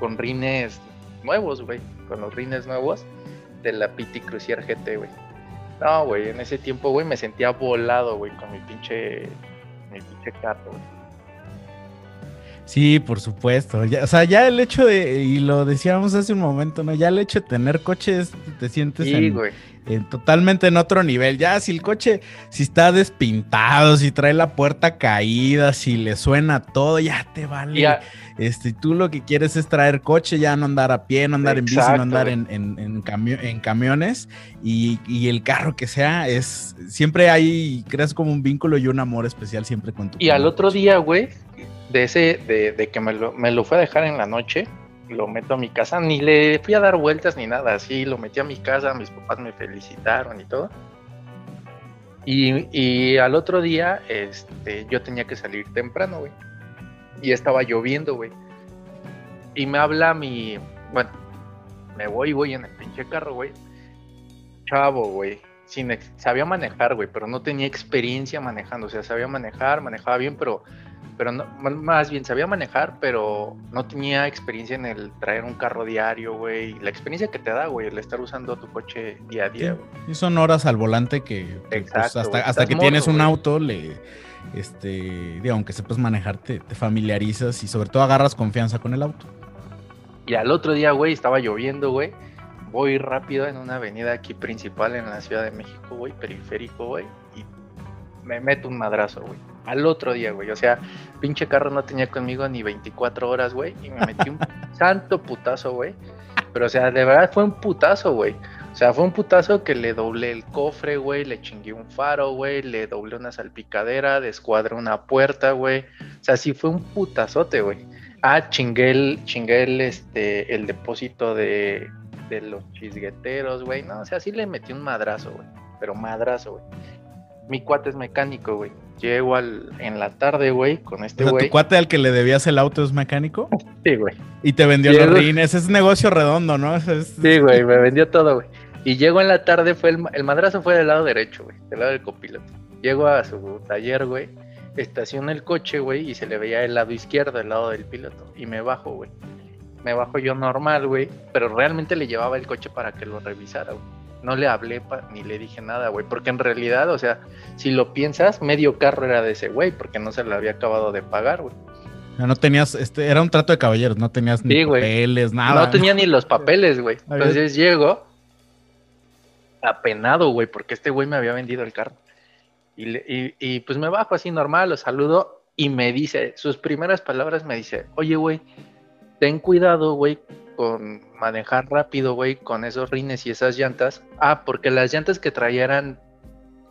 con rines nuevos, güey. Con los rines nuevos de la Pity Crucier GT, güey. No, güey, en ese tiempo, güey, me sentía volado, güey, con mi pinche, mi pinche carro, güey. Sí, por supuesto. o sea, ya el hecho de, y lo decíamos hace un momento, ¿no? Ya el hecho de tener coches, te sientes en, totalmente en otro nivel. Ya si el coche, si está despintado, si trae la puerta caída, si le suena todo, ya te vale. Este, tú lo que quieres es traer coche, ya no andar a pie, no andar en bici, no andar en, en, en, camiones. Y, y, el carro que sea, es siempre hay, creas como un vínculo y un amor especial siempre con tu Y al otro día, güey, de ese, de, que me lo, me lo fue a dejar en la noche, lo meto a mi casa, ni le fui a dar vueltas ni nada, así lo metí a mi casa, mis papás me felicitaron y todo. Y, y al otro día, este, yo tenía que salir temprano, güey. Y estaba lloviendo, güey. Y me habla mi, bueno, me voy, voy en el pinche carro, güey. Chavo, güey. Sin sabía manejar, güey, pero no tenía experiencia manejando. O sea, sabía manejar, manejaba bien, pero pero no, más bien sabía manejar, pero no tenía experiencia en el traer un carro diario, güey. La experiencia que te da, güey, el estar usando tu coche día a día, güey. Y son horas al volante que, pues, hasta, que tienes un auto, le, este, digo, aunque sepas manejar, te, familiarizas y sobre todo agarras confianza con el auto. Y al otro día, güey, estaba lloviendo, güey. Voy rápido en una avenida aquí principal en la Ciudad de México, güey, periférico, güey. Y me meto un madrazo, güey al otro día, güey. O sea, pinche carro no tenía conmigo ni 24 horas, güey. Y me metí un santo putazo, güey. Pero, o sea, de verdad fue un putazo, güey. O sea, fue un putazo que le doblé el cofre, güey. Le chingué un faro, güey. Le doblé una salpicadera. Descuadré una puerta, güey. O sea, sí fue un putazote, güey. Ah, chingué el, chingué el, este, el depósito de, de los chisgueteros, güey. No, o sea, sí le metí un madrazo, güey. Pero madrazo, güey. Mi cuate es mecánico, güey. Llego al, en la tarde, güey, con este güey. ¿Tu cuate al que le debías el auto es mecánico? Sí, güey. Y te vendió los rines. Es negocio redondo, ¿no? Sí, güey, me vendió todo, güey. Y llego en la tarde, fue el, el madrazo fue del lado derecho, güey, del lado del copiloto. Llego a su taller, güey, estaciono el coche, güey, y se le veía el lado izquierdo, el lado del piloto. Y me bajo, güey. Me bajo yo normal, güey, pero realmente le llevaba el coche para que lo revisara, güey no le hablé ni le dije nada, güey, porque en realidad, o sea, si lo piensas, medio carro era de ese güey, porque no se le había acabado de pagar, güey. No, tenías, este, era un trato de caballeros, no tenías ni papeles, nada. No tenía ni los papeles, güey. Entonces llego apenado, güey, porque este güey me había vendido el carro. Y, y, y, pues me bajo así normal, lo saludo y me dice, sus primeras palabras me dice, oye, güey, ten cuidado, güey, con manejar rápido, güey, con esos rines y esas llantas. Ah, porque las llantas que traía eran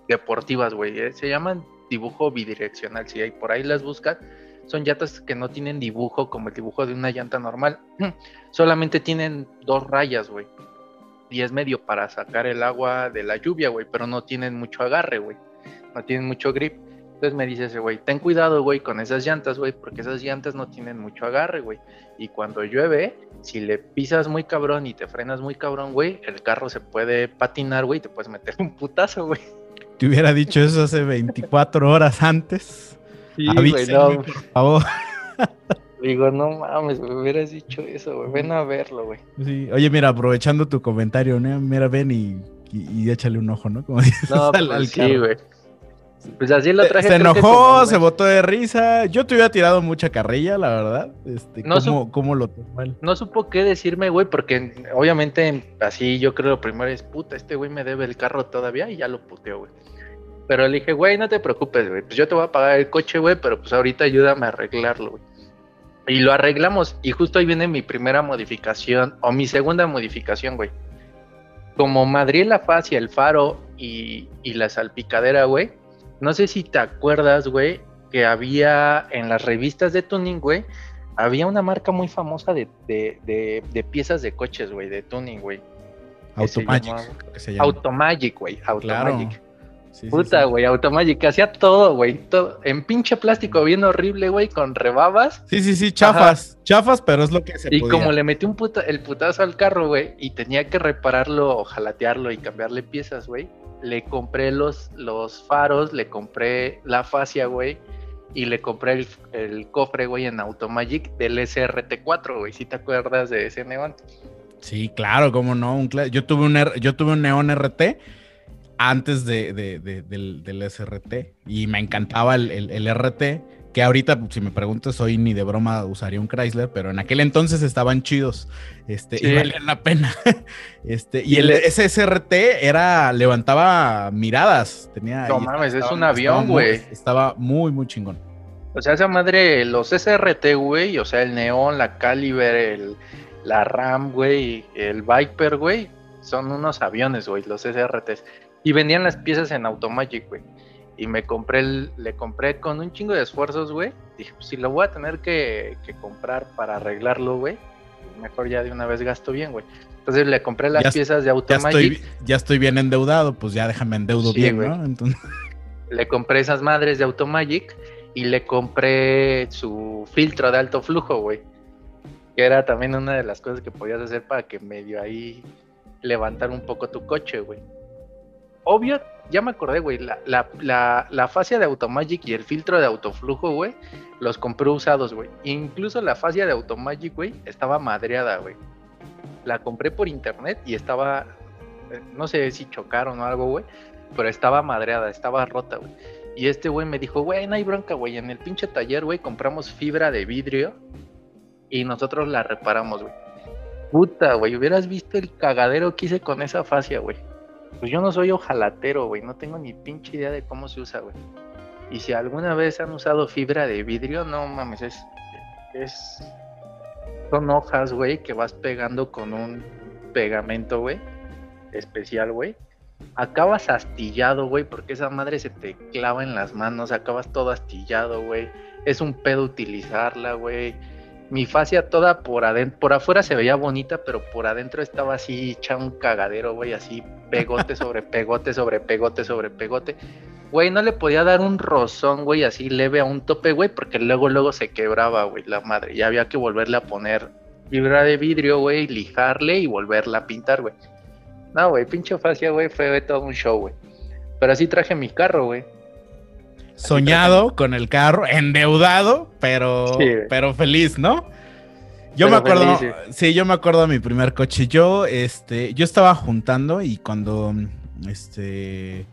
deportivas, güey. Eh, se llaman dibujo bidireccional. Si hay por ahí las buscan, son llantas que no tienen dibujo como el dibujo de una llanta normal. Solamente tienen dos rayas, güey. Y es medio para sacar el agua de la lluvia, güey. Pero no tienen mucho agarre, güey. No tienen mucho grip. Entonces me dice ese güey, ten cuidado, güey, con esas llantas, güey, porque esas llantas no tienen mucho agarre, güey. Y cuando llueve, si le pisas muy cabrón y te frenas muy cabrón, güey, el carro se puede patinar, güey, y te puedes meter un putazo, güey. Te hubiera dicho eso hace 24 horas antes. Sí, güey, no. por favor. Digo, no mames, me hubieras dicho eso, güey. Ven a verlo, güey. Sí. Oye, mira, aprovechando tu comentario, ¿no? Mira, ven y, y, échale un ojo, ¿no? Como dices no, pues sí, güey. Pues así lo traje. Se enojó, se botó de risa. Yo te hubiera tirado mucha carrilla, la verdad. Este, no ¿cómo, lo tomó No supo qué decirme, güey, porque obviamente así yo creo lo primero es, puta, este güey me debe el carro todavía y ya lo puteo, güey. Pero le dije, güey, no te preocupes, güey. Pues yo te voy a pagar el coche, güey, pero pues ahorita ayúdame a arreglarlo, güey. Y lo arreglamos. Y justo ahí viene mi primera modificación, o mi segunda modificación, güey. Como Madrid la y el faro y, y la salpicadera, güey no sé si te acuerdas, güey, que había en las revistas de tuning, güey, había una marca muy famosa de, piezas de coches, güey, de tuning, güey. Automagic, Automagic, güey, Automagic. Puta, güey, Automagic, hacía todo, güey, todo, en pinche plástico bien horrible, güey, con rebabas. Sí, sí, sí, chafas, chafas, pero es lo que se Y como le metí un puta, el putazo al carro, güey, y tenía que repararlo o jalatearlo y cambiarle piezas, güey, le compré los, los faros, le compré la fascia, güey, y le compré el, cofre, güey, en Automagic del SRT4, güey, si te acuerdas de ese neón. Sí, claro, cómo no. Un yo, tuve un, yo tuve un Neon RT antes de, del, SRT y me encantaba el, el, RT, que ahorita, si me preguntas, hoy ni de broma usaría un Chrysler, pero en aquel entonces estaban chidos este, y valían la pena. Este, y el SRT era, levantaba miradas. Tenía, no mames, es un avión, güey. Estaba muy, muy chingón. O sea, esa madre, los SRT, güey, o sea, el Neon, la Caliber, el la RAM, güey, el Viper, güey, son unos aviones, güey, los SRTs. Y vendían las piezas en Automagic, güey. Y me compré, el, le compré con un chingo de esfuerzos, güey. Dije, pues si lo voy a tener que, comprar para arreglarlo, güey, mejor ya de una vez gasto bien, güey. Entonces le compré las piezas de Automagic. Ya estoy, bien endeudado, pues ya déjame endeudo bien, ¿no? Entonces... Le compré esas madres de Automagic y le compré su filtro de alto flujo, güey que era también una de las cosas que podías hacer para que medio ahí levantar un poco tu coche, güey. Obvio, ya me acordé, güey, la, la, la, fascia de Automagic y el filtro de autoflujo, güey, los compré usados, güey. Incluso la fascia de Automagic, güey, estaba madreada, güey. La compré por internet y estaba, eh, no sé si chocaron o algo, güey, pero estaba madreada, estaba rota, güey. Y este güey me dijo, güey, no hay bronca, güey, en el pinche taller, güey, compramos fibra de vidrio y nosotros la reparamos, güey. Puta, güey, hubieras visto el cagadero que hice con esa fascia, güey. Pues yo no soy ojalatero, güey, no tengo ni pinche idea de cómo se usa, güey. Y si alguna vez han usado fibra de vidrio, no mames, es. es son hojas, güey, que vas pegando con un pegamento, güey, especial, güey. Acabas astillado, güey, porque esa madre se te clava en las manos, acabas todo astillado, güey. Es un pedo utilizarla, güey mi fascia toda por adentro, por afuera se veía bonita, pero por adentro estaba así hecha un cagadero, güey, así pegote sobre pegote sobre pegote sobre pegote. Güey, no le podía dar un rozón, güey, así leve a un tope, güey, porque luego, luego se quebraba, güey, la madre. Y había que volverle a poner fibra de vidrio, güey, lijarle y volverla a pintar, güey. No, güey, pinche fascia, güey, fue todo un show, güey. Pero así traje mi carro, güey soñado con el carro, endeudado, pero, pero feliz, ¿no? Yo me acuerdo, sí. yo me acuerdo de mi primer coche. Yo, este, yo estaba juntando y cuando, este,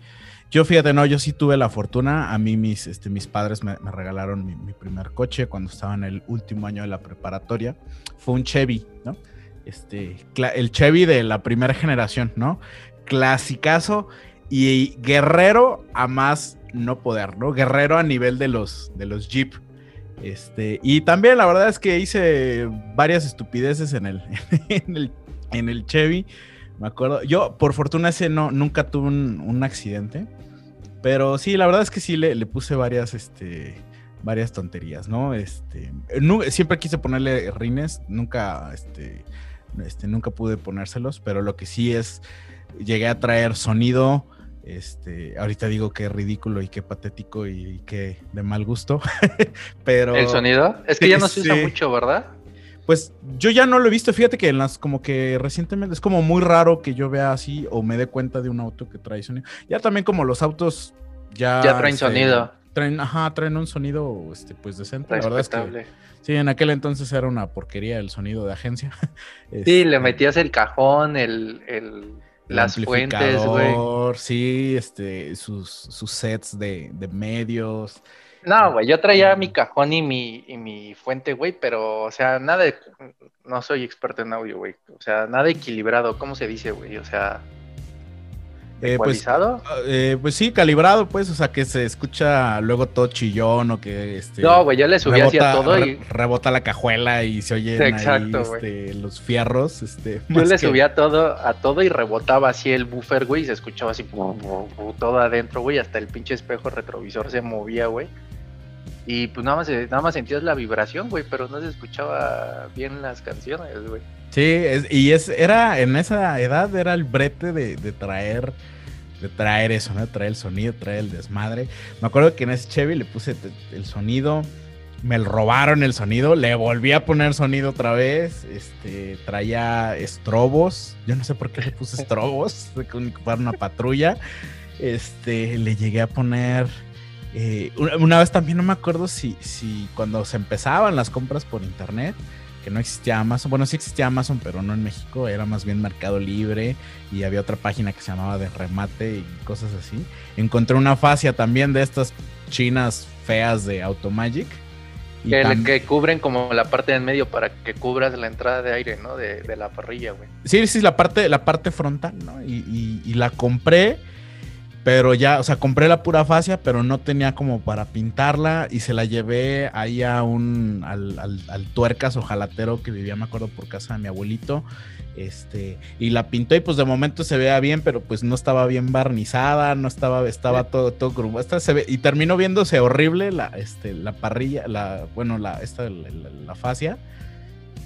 yo fíjate, no, yo sí tuve la fortuna. A mí mis, este, mis padres me, regalaron mi, primer coche cuando estaba en el último año de la preparatoria. Fue un Chevy, ¿no? Este, el Chevy de la primera generación, ¿no? Clasicazo y guerrero a más no poder, ¿no? Guerrero a nivel de los, de los Jeep. Este, y también la verdad es que hice varias estupideces en el, en el, Chevy. Me acuerdo. Yo, por fortuna, ese no, nunca tuve un, accidente. Pero sí, la verdad es que sí le, le puse varias, este, varias tonterías, ¿no? Este, siempre quise ponerle rines, nunca, este, este, nunca pude ponérselos, pero lo que sí es, llegué a traer sonido, este, ahorita digo que ridículo y qué patético y, qué de mal gusto, pero... ¿El sonido? Es que ya no se usa mucho, ¿verdad? Pues yo ya no lo he visto, fíjate que en las como que recientemente es como muy raro que yo vea así o me dé cuenta de un auto que trae sonido. Ya también como los autos ya... Ya traen este, sonido. Traen, ajá, traen un sonido este, pues decente. La verdad es que sí, en aquel entonces era una porquería el sonido de agencia. sí, le este, metías el cajón, el las fuentes, güey. Sí, este, sus, sus sets de, de medios. No, güey, yo traía mi cajón y mi, y mi fuente, güey, pero, o sea, nada de, no soy experto en audio, güey. O sea, nada equilibrado, ¿cómo se dice, güey? O sea, eh, pues, eh, pues, sí, calibrado, pues, o sea, que se escucha luego todo chillón o que este. No, güey, yo le subí hacia todo y. rebota la cajuela y se oyen ahí, este, los fierros. Este, yo le subía todo, a todo y rebotaba así el buffer, güey, y se escuchaba así todo adentro, güey, hasta el pinche espejo retrovisor se movía, güey. Y pues nada más, nada más sentías la vibración, güey, pero no se escuchaba bien las canciones, güey. Sí, y es, era, en esa edad era el brete de, de traer de traer eso, ¿no? Traer el sonido, traer el desmadre. Me acuerdo que en ese Chevy le puse el sonido, me robaron el sonido, le volví a poner sonido otra vez, este, traía estrobos, yo no sé por qué le puse estrobos, para una patrulla, este, le llegué a poner... Eh, una, vez también no me acuerdo si, si cuando se empezaban las compras por internet, que no existía Amazon. Bueno, sí existía Amazon, pero no en México. Era más bien Mercado Libre y había otra página que se llamaba de remate y cosas así. Encontré una fascia también de estas chinas feas de Automagic. Que, que, cubren como la parte en medio para que cubras la entrada de aire, ¿no? De, la parrilla, güey. Sí, sí, la parte, la parte frontal, ¿no? Y, y la compré pero ya, o sea, compré la pura fascia, pero no tenía como para pintarla y se la llevé ahí a un, al, al, tuercas o jalatero que vivía, me acuerdo, por casa de mi abuelito. Este, y la pintó y pues de momento se veía bien, pero pues no estaba bien barnizada, no estaba, estaba todo, todo grupo. Esta se ve, y terminó viéndose horrible la, este, la parrilla, la, bueno, la, esta, la, la fascia.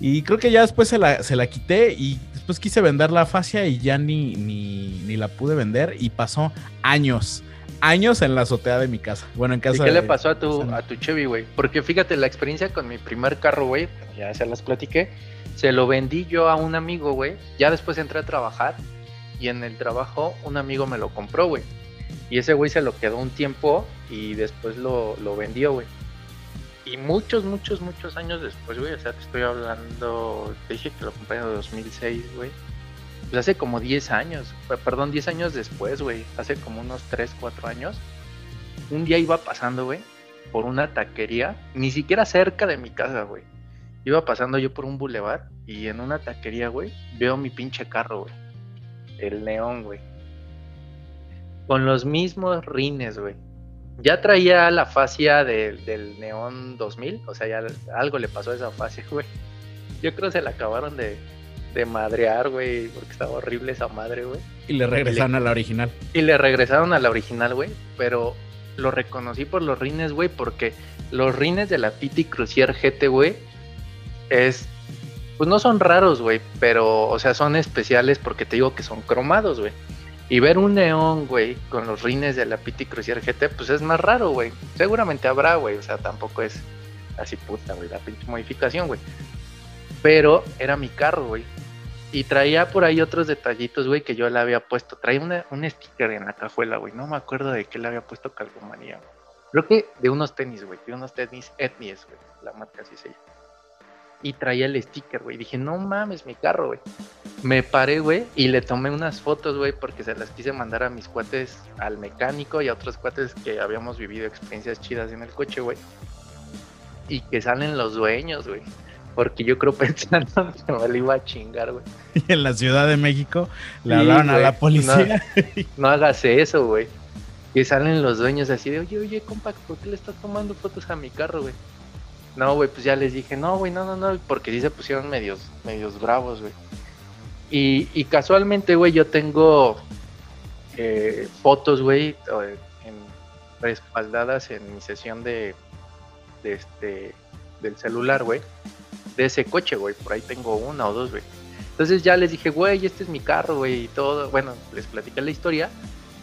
Y creo que ya después se la, se la quité y después quise vender la fascia y ya ni, ni, la pude vender. Y pasó años, años en la azotea de mi casa. Bueno, en casa. ¿Y qué le pasó a tu, a tu Chevy, güey? Porque fíjate, la experiencia con mi primer carro, güey, ya se las platiqué. Se lo vendí yo a un amigo, güey. Ya después entré a trabajar y en el trabajo un amigo me lo compró, güey. Y ese güey se lo quedó un tiempo y después lo, lo vendió, güey. Y muchos, muchos, muchos años después, güey, o sea, te estoy hablando, te dije que lo compré en 2006, güey. Pues hace como 10 años, perdón, 10 años después, güey, hace como unos 3, 4 años, un día iba pasando, güey, por una taquería, ni siquiera cerca de mi casa, güey. Iba pasando yo por un bulevar y en una taquería, güey, veo mi pinche carro, güey. El neón, güey. Con los mismos rines, güey ya traía la fascia del Neón 2000, o sea, ya algo le pasó a esa fascia, güey. Yo creo que se la acabaron de, de madrear, güey, porque estaba horrible esa madre, güey. Y le regresaron a la original. Y le regresaron a la original, güey, pero lo reconocí por los rines, güey, porque los rines de la Pity Crucier GT, güey, es... Pues no son raros, güey, pero, o sea, son especiales porque te digo que son cromados, güey. Y ver un neón, güey, con los rines de la Pity Cruiser GT, pues es más raro, güey. Seguramente habrá, güey. O sea, tampoco es así puta, güey, la pinche modificación, güey. Pero era mi carro, güey. Y traía por ahí otros detallitos, güey, que yo le había puesto. Traía un sticker en la cajuela, güey. No me acuerdo de qué le había puesto calcomanía. Creo que de unos tenis, güey. De unos tenis etnies, güey. La marca así se llama y traía el sticker, güey. Dije, no mames, mi carro, güey. Me paré, güey, y le tomé unas fotos, güey, porque se las quise mandar a mis cuates, al mecánico y a otros cuates que habíamos vivido experiencias chidas en el coche, güey. Y que salen los dueños, güey. Porque yo creo pensando que me lo iba a chingar, güey. Y en la Ciudad de México le hablaron a la policía. No, no hagas eso, güey. Que salen los dueños así de, oye, oye, compa, ¿por qué le estás tomando fotos a mi carro, güey? No, güey, pues ya les dije, no, güey, no, no, no, porque sí se pusieron medios, medios bravos, güey. Y, casualmente, güey, yo tengo eh, fotos, güey, respaldadas en mi sesión de, de este, del celular, güey, de ese coche, güey. Por ahí tengo una o dos, güey. Entonces ya les dije, güey, este es mi carro, güey, y todo. Bueno, les platiqué la historia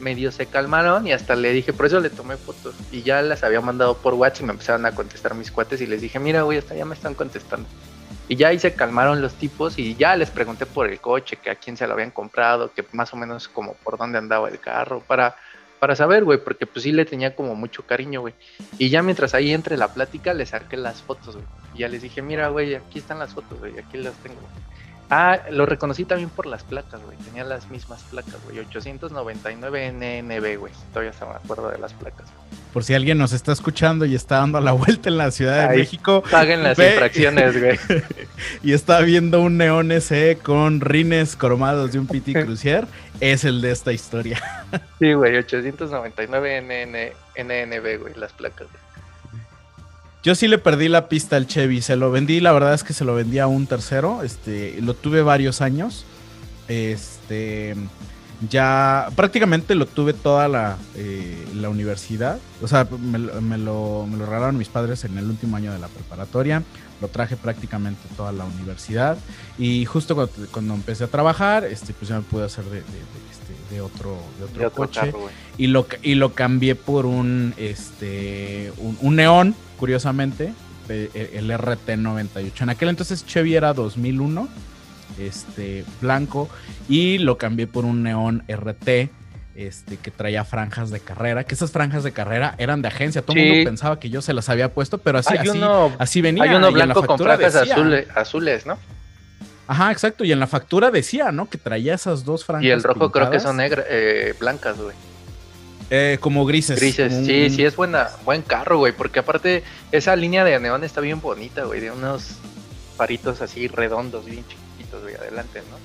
medio se calmaron y hasta le dije, por eso le tomé fotos. Y ya las había mandado por WhatsApp y me empezaron a contestar mis cuates y les dije, mira, güey, hasta ya me están contestando. Y ya ahí se calmaron los tipos y ya les pregunté por el coche, que a quién se lo habían comprado, que más o menos como por dónde andaba el carro, para, para saber, güey, porque pues sí le tenía como mucho cariño, güey. Y ya mientras ahí entre la plática, le saqué las fotos, güey. Y ya les dije, mira, güey, aquí están las fotos, güey, aquí las tengo. Ah, lo reconocí también por las placas, güey. Tenía las mismas placas, güey. 899 NNB, güey. Todavía se me acuerdo de las placas. Por si alguien nos está escuchando y está dando la vuelta en la Ciudad de México. Paguen las infracciones, güey. y está viendo un neón SE con rines cromados de un PT Crucier. es el de esta historia. sí, güey. 899 NNB, güey. Las placas, güey. Yo sí le perdí la pista al Chevy, se lo vendí, la verdad es que se lo vendí a un tercero, este, lo tuve varios años, este, ya prácticamente lo tuve toda la, eh, la universidad, o sea, me, lo, me lo regalaron mis padres en el último año de la preparatoria, lo traje prácticamente toda la universidad. Y justo cuando, empecé a trabajar, este, pues ya me pude hacer de, este, de, otro, de otro, coche. y, lo, y lo cambié por un, este, un, un neón curiosamente, e, el RT98. En aquel entonces Chevy era 2001, este, blanco, y lo cambié por un neón RT este, que traía franjas de carrera, que esas franjas de carrera eran de agencia. Todo el mundo pensaba que yo se las había puesto, pero así, así, así venía. Hay uno blanco con franjas azules, ¿no? Ajá, exacto. Y en la factura decía, ¿no? Que traía esas dos franjas. Y el rojo creo que son negras, eh, blancas, güey. Eh, como grises. Grises, sí, sí, es buena, buen carro, güey. Porque aparte, esa línea de neón está bien bonita, güey. De unos faritos así redondos, bien chiquitos, güey, adelante, ¿no?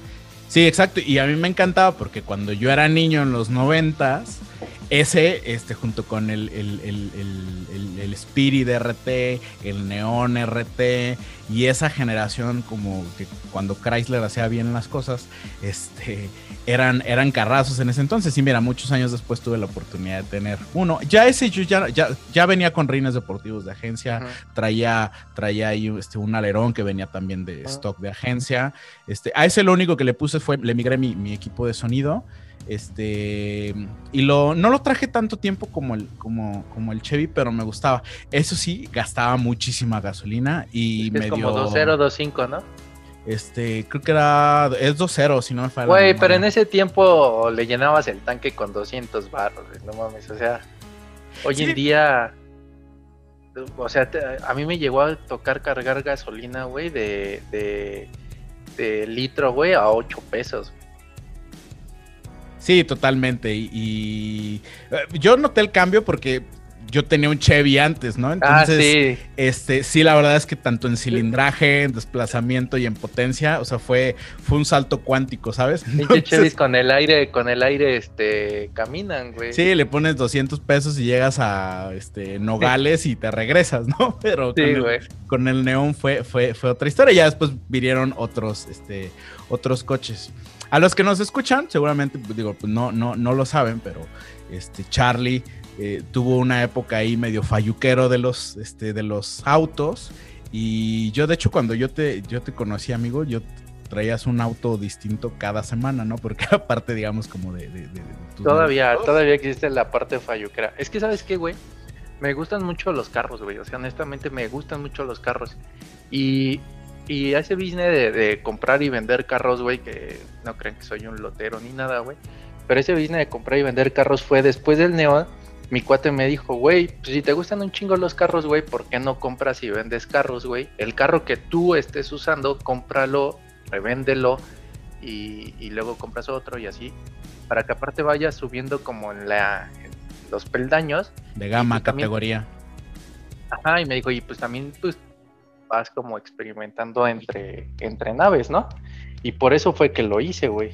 Sí, exacto. Y a mí me encantaba porque cuando yo era niño en los noventas, ese, este, junto con el, el, el, el, Spirit RT, el Neon RT y esa generación como que cuando Chrysler hacía bien las cosas, este, eran, eran carrazos en ese entonces. Y mira, muchos años después tuve la oportunidad de tener uno. Ya ese yo ya, ya, ya venía con rines deportivos de agencia, traía, traía ahí este, un alerón que venía también de stock de agencia. Este, a ese lo único que le puse fue, le migré mi, mi equipo de sonido. Este, y lo, no lo traje tanto tiempo como el, como, como el Chevy, pero me gustaba. Eso sí, gastaba muchísima gasolina y es como 2.0, 2.5, ¿no? Este, creo que era, es 2.0, si no me falla. Güey, pero en ese tiempo le llenabas el tanque con 200 barros, no mames, o sea, hoy en día, o sea, a mí me llegó a tocar cargar gasolina, güey, de, de, de litro, güey, a 8 pesos. Sí, totalmente. Y, eh, yo noté el cambio porque yo tenía un Chevy antes, ¿no? Ah, Entonces, sí. este, sí, la verdad es que tanto en cilindraje, en desplazamiento y en potencia, o sea, fue, fue un salto cuántico, ¿sabes? Entonces, Chevys con el aire, con el aire, este, caminan, güey. Sí, le pones 200 pesos y llegas a, este, Nogales y te regresas, ¿no? Pero con, el, con el neón fue, fue, fue otra historia. Ya después vinieron otros, este, otros coches. A los que nos escuchan, seguramente, pues, digo, pues no, no, no lo saben, pero este Charlie eh, tuvo una época ahí medio falluquero de los, este, de los autos. Y yo, de hecho, cuando yo te, yo te conocí, amigo, yo traías un auto distinto cada semana, ¿no? Porque aparte, digamos, como de... todavía, todavía existe la parte falluquera. Es que, ¿sabes qué, güey? Me gustan mucho los carros, güey. O sea, honestamente me gustan mucho los carros. Y y ese business de, comprar y vender carros, güey, que no creen que soy un lotero ni nada, güey. Pero ese business de comprar y vender carros fue después del Neon. Mi cuate me dijo, güey, pues si te gustan un chingo los carros, güey, ¿por qué no compras y vendes carros, güey? El carro que tú estés usando, cómpralo, revéndelo y, y luego compras otro y así. Para que aparte vayas subiendo como en, la, los peldaños. De gama, categoría. ajá, y me dijo, y pues también, pues vas como experimentando entre, entre naves, ¿no? Y por eso fue que lo hice, güey.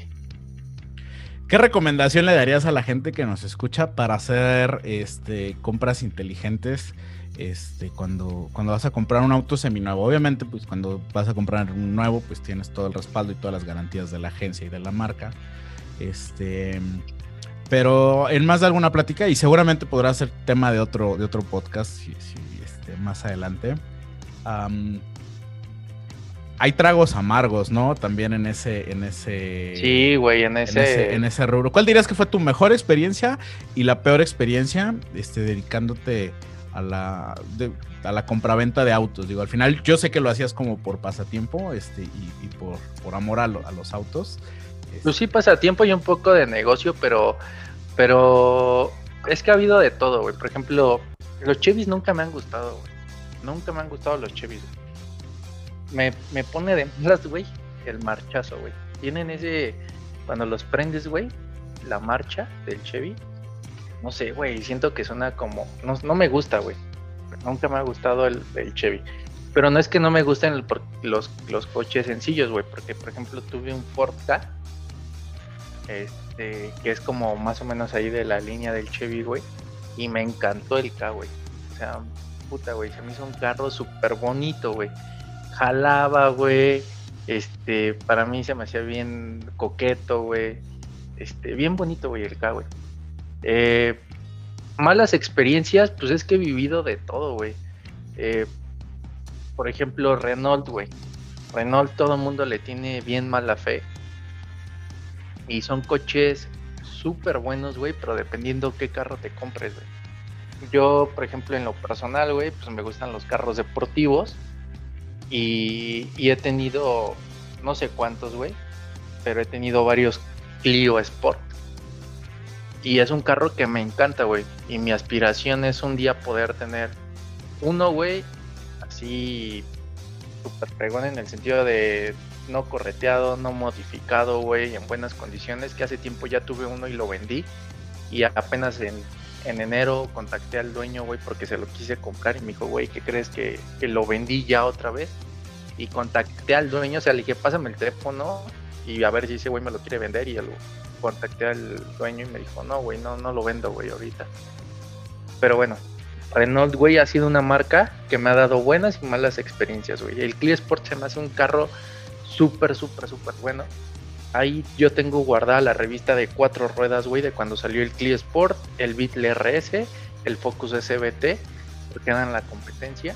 ¿Qué recomendación le darías a la gente que nos escucha para hacer este, compras inteligentes este, cuando, cuando vas a comprar un auto seminuevo? Obviamente, pues cuando vas a comprar un nuevo, pues tienes todo el respaldo y todas las garantías de la agencia y de la marca. Este, pero en más de alguna plática, y seguramente podrá ser tema de otro, de otro podcast este, más adelante hay tragos amargos, ¿no? También en ese, en ese. Sí, güey, en ese... en ese. rubro. ¿Cuál dirías que fue tu mejor experiencia y la peor experiencia, este, dedicándote a la, a la compraventa de autos? Digo, al final yo sé que lo hacías como por pasatiempo, este, y, por, por, amor a, los autos. Pues sí, pasatiempo y un poco de negocio, pero, pero es que ha habido de todo, güey. Por ejemplo, los Chevys nunca me han gustado, güey. Nunca me han gustado los Chevys. Me, me pone de malas, güey, el marchazo, güey. Tienen ese. Cuando los prendes, güey, la marcha del Chevy. No sé, güey, siento que suena como. No, me gusta, güey. Nunca me ha gustado el, Chevy. Pero no es que no me gusten los, los coches sencillos, güey. Porque, por ejemplo, tuve un Ford K. Este, que es como más o menos ahí de la línea del Chevy, güey. Y me encantó el K, güey. O sea, puta, güey, se me hizo un carro súper bonito, güey. Jalaba, güey. Este, para mí se me hacía bien coqueto, güey. Este, bien bonito, güey, el K, güey. Eh, malas experiencias, pues es que he vivido de todo, güey. Eh, por ejemplo, Renault, güey. Renault todo el mundo le tiene bien mala fe. Y son coches súper buenos, güey, pero dependiendo qué carro te compres, güey. Yo, por ejemplo, en lo personal, güey, pues me gustan los carros deportivos. Y, he tenido, no sé cuántos, güey, pero he tenido varios Clio Sport. Y es un carro que me encanta, güey. Y mi aspiración es un día poder tener uno, güey, así super pregón en el sentido de no correteado, no modificado, güey, en buenas condiciones, que hace tiempo ya tuve uno y lo vendí. Y apenas en, enero contacté al dueño, güey, porque se lo quise comprar y me dijo, güey, ¿qué crees que, que lo vendí ya otra vez? Y contacté al dueño, o sea, le dije, pásame el teléfono y a ver si ese güey me lo quiere vender y lo contacté al dueño y me dijo, no, güey, no, no lo vendo, güey, ahorita. Pero bueno, Renault, güey, ha sido una marca que me ha dado buenas y malas experiencias, güey. El Clio Sport se me hace un carro súper, súper, súper bueno. Ahí yo tengo guardada la revista de cuatro ruedas, güey, de cuando salió el Clio Sport, el Beetle RS, el Focus SBT, porque eran la competencia.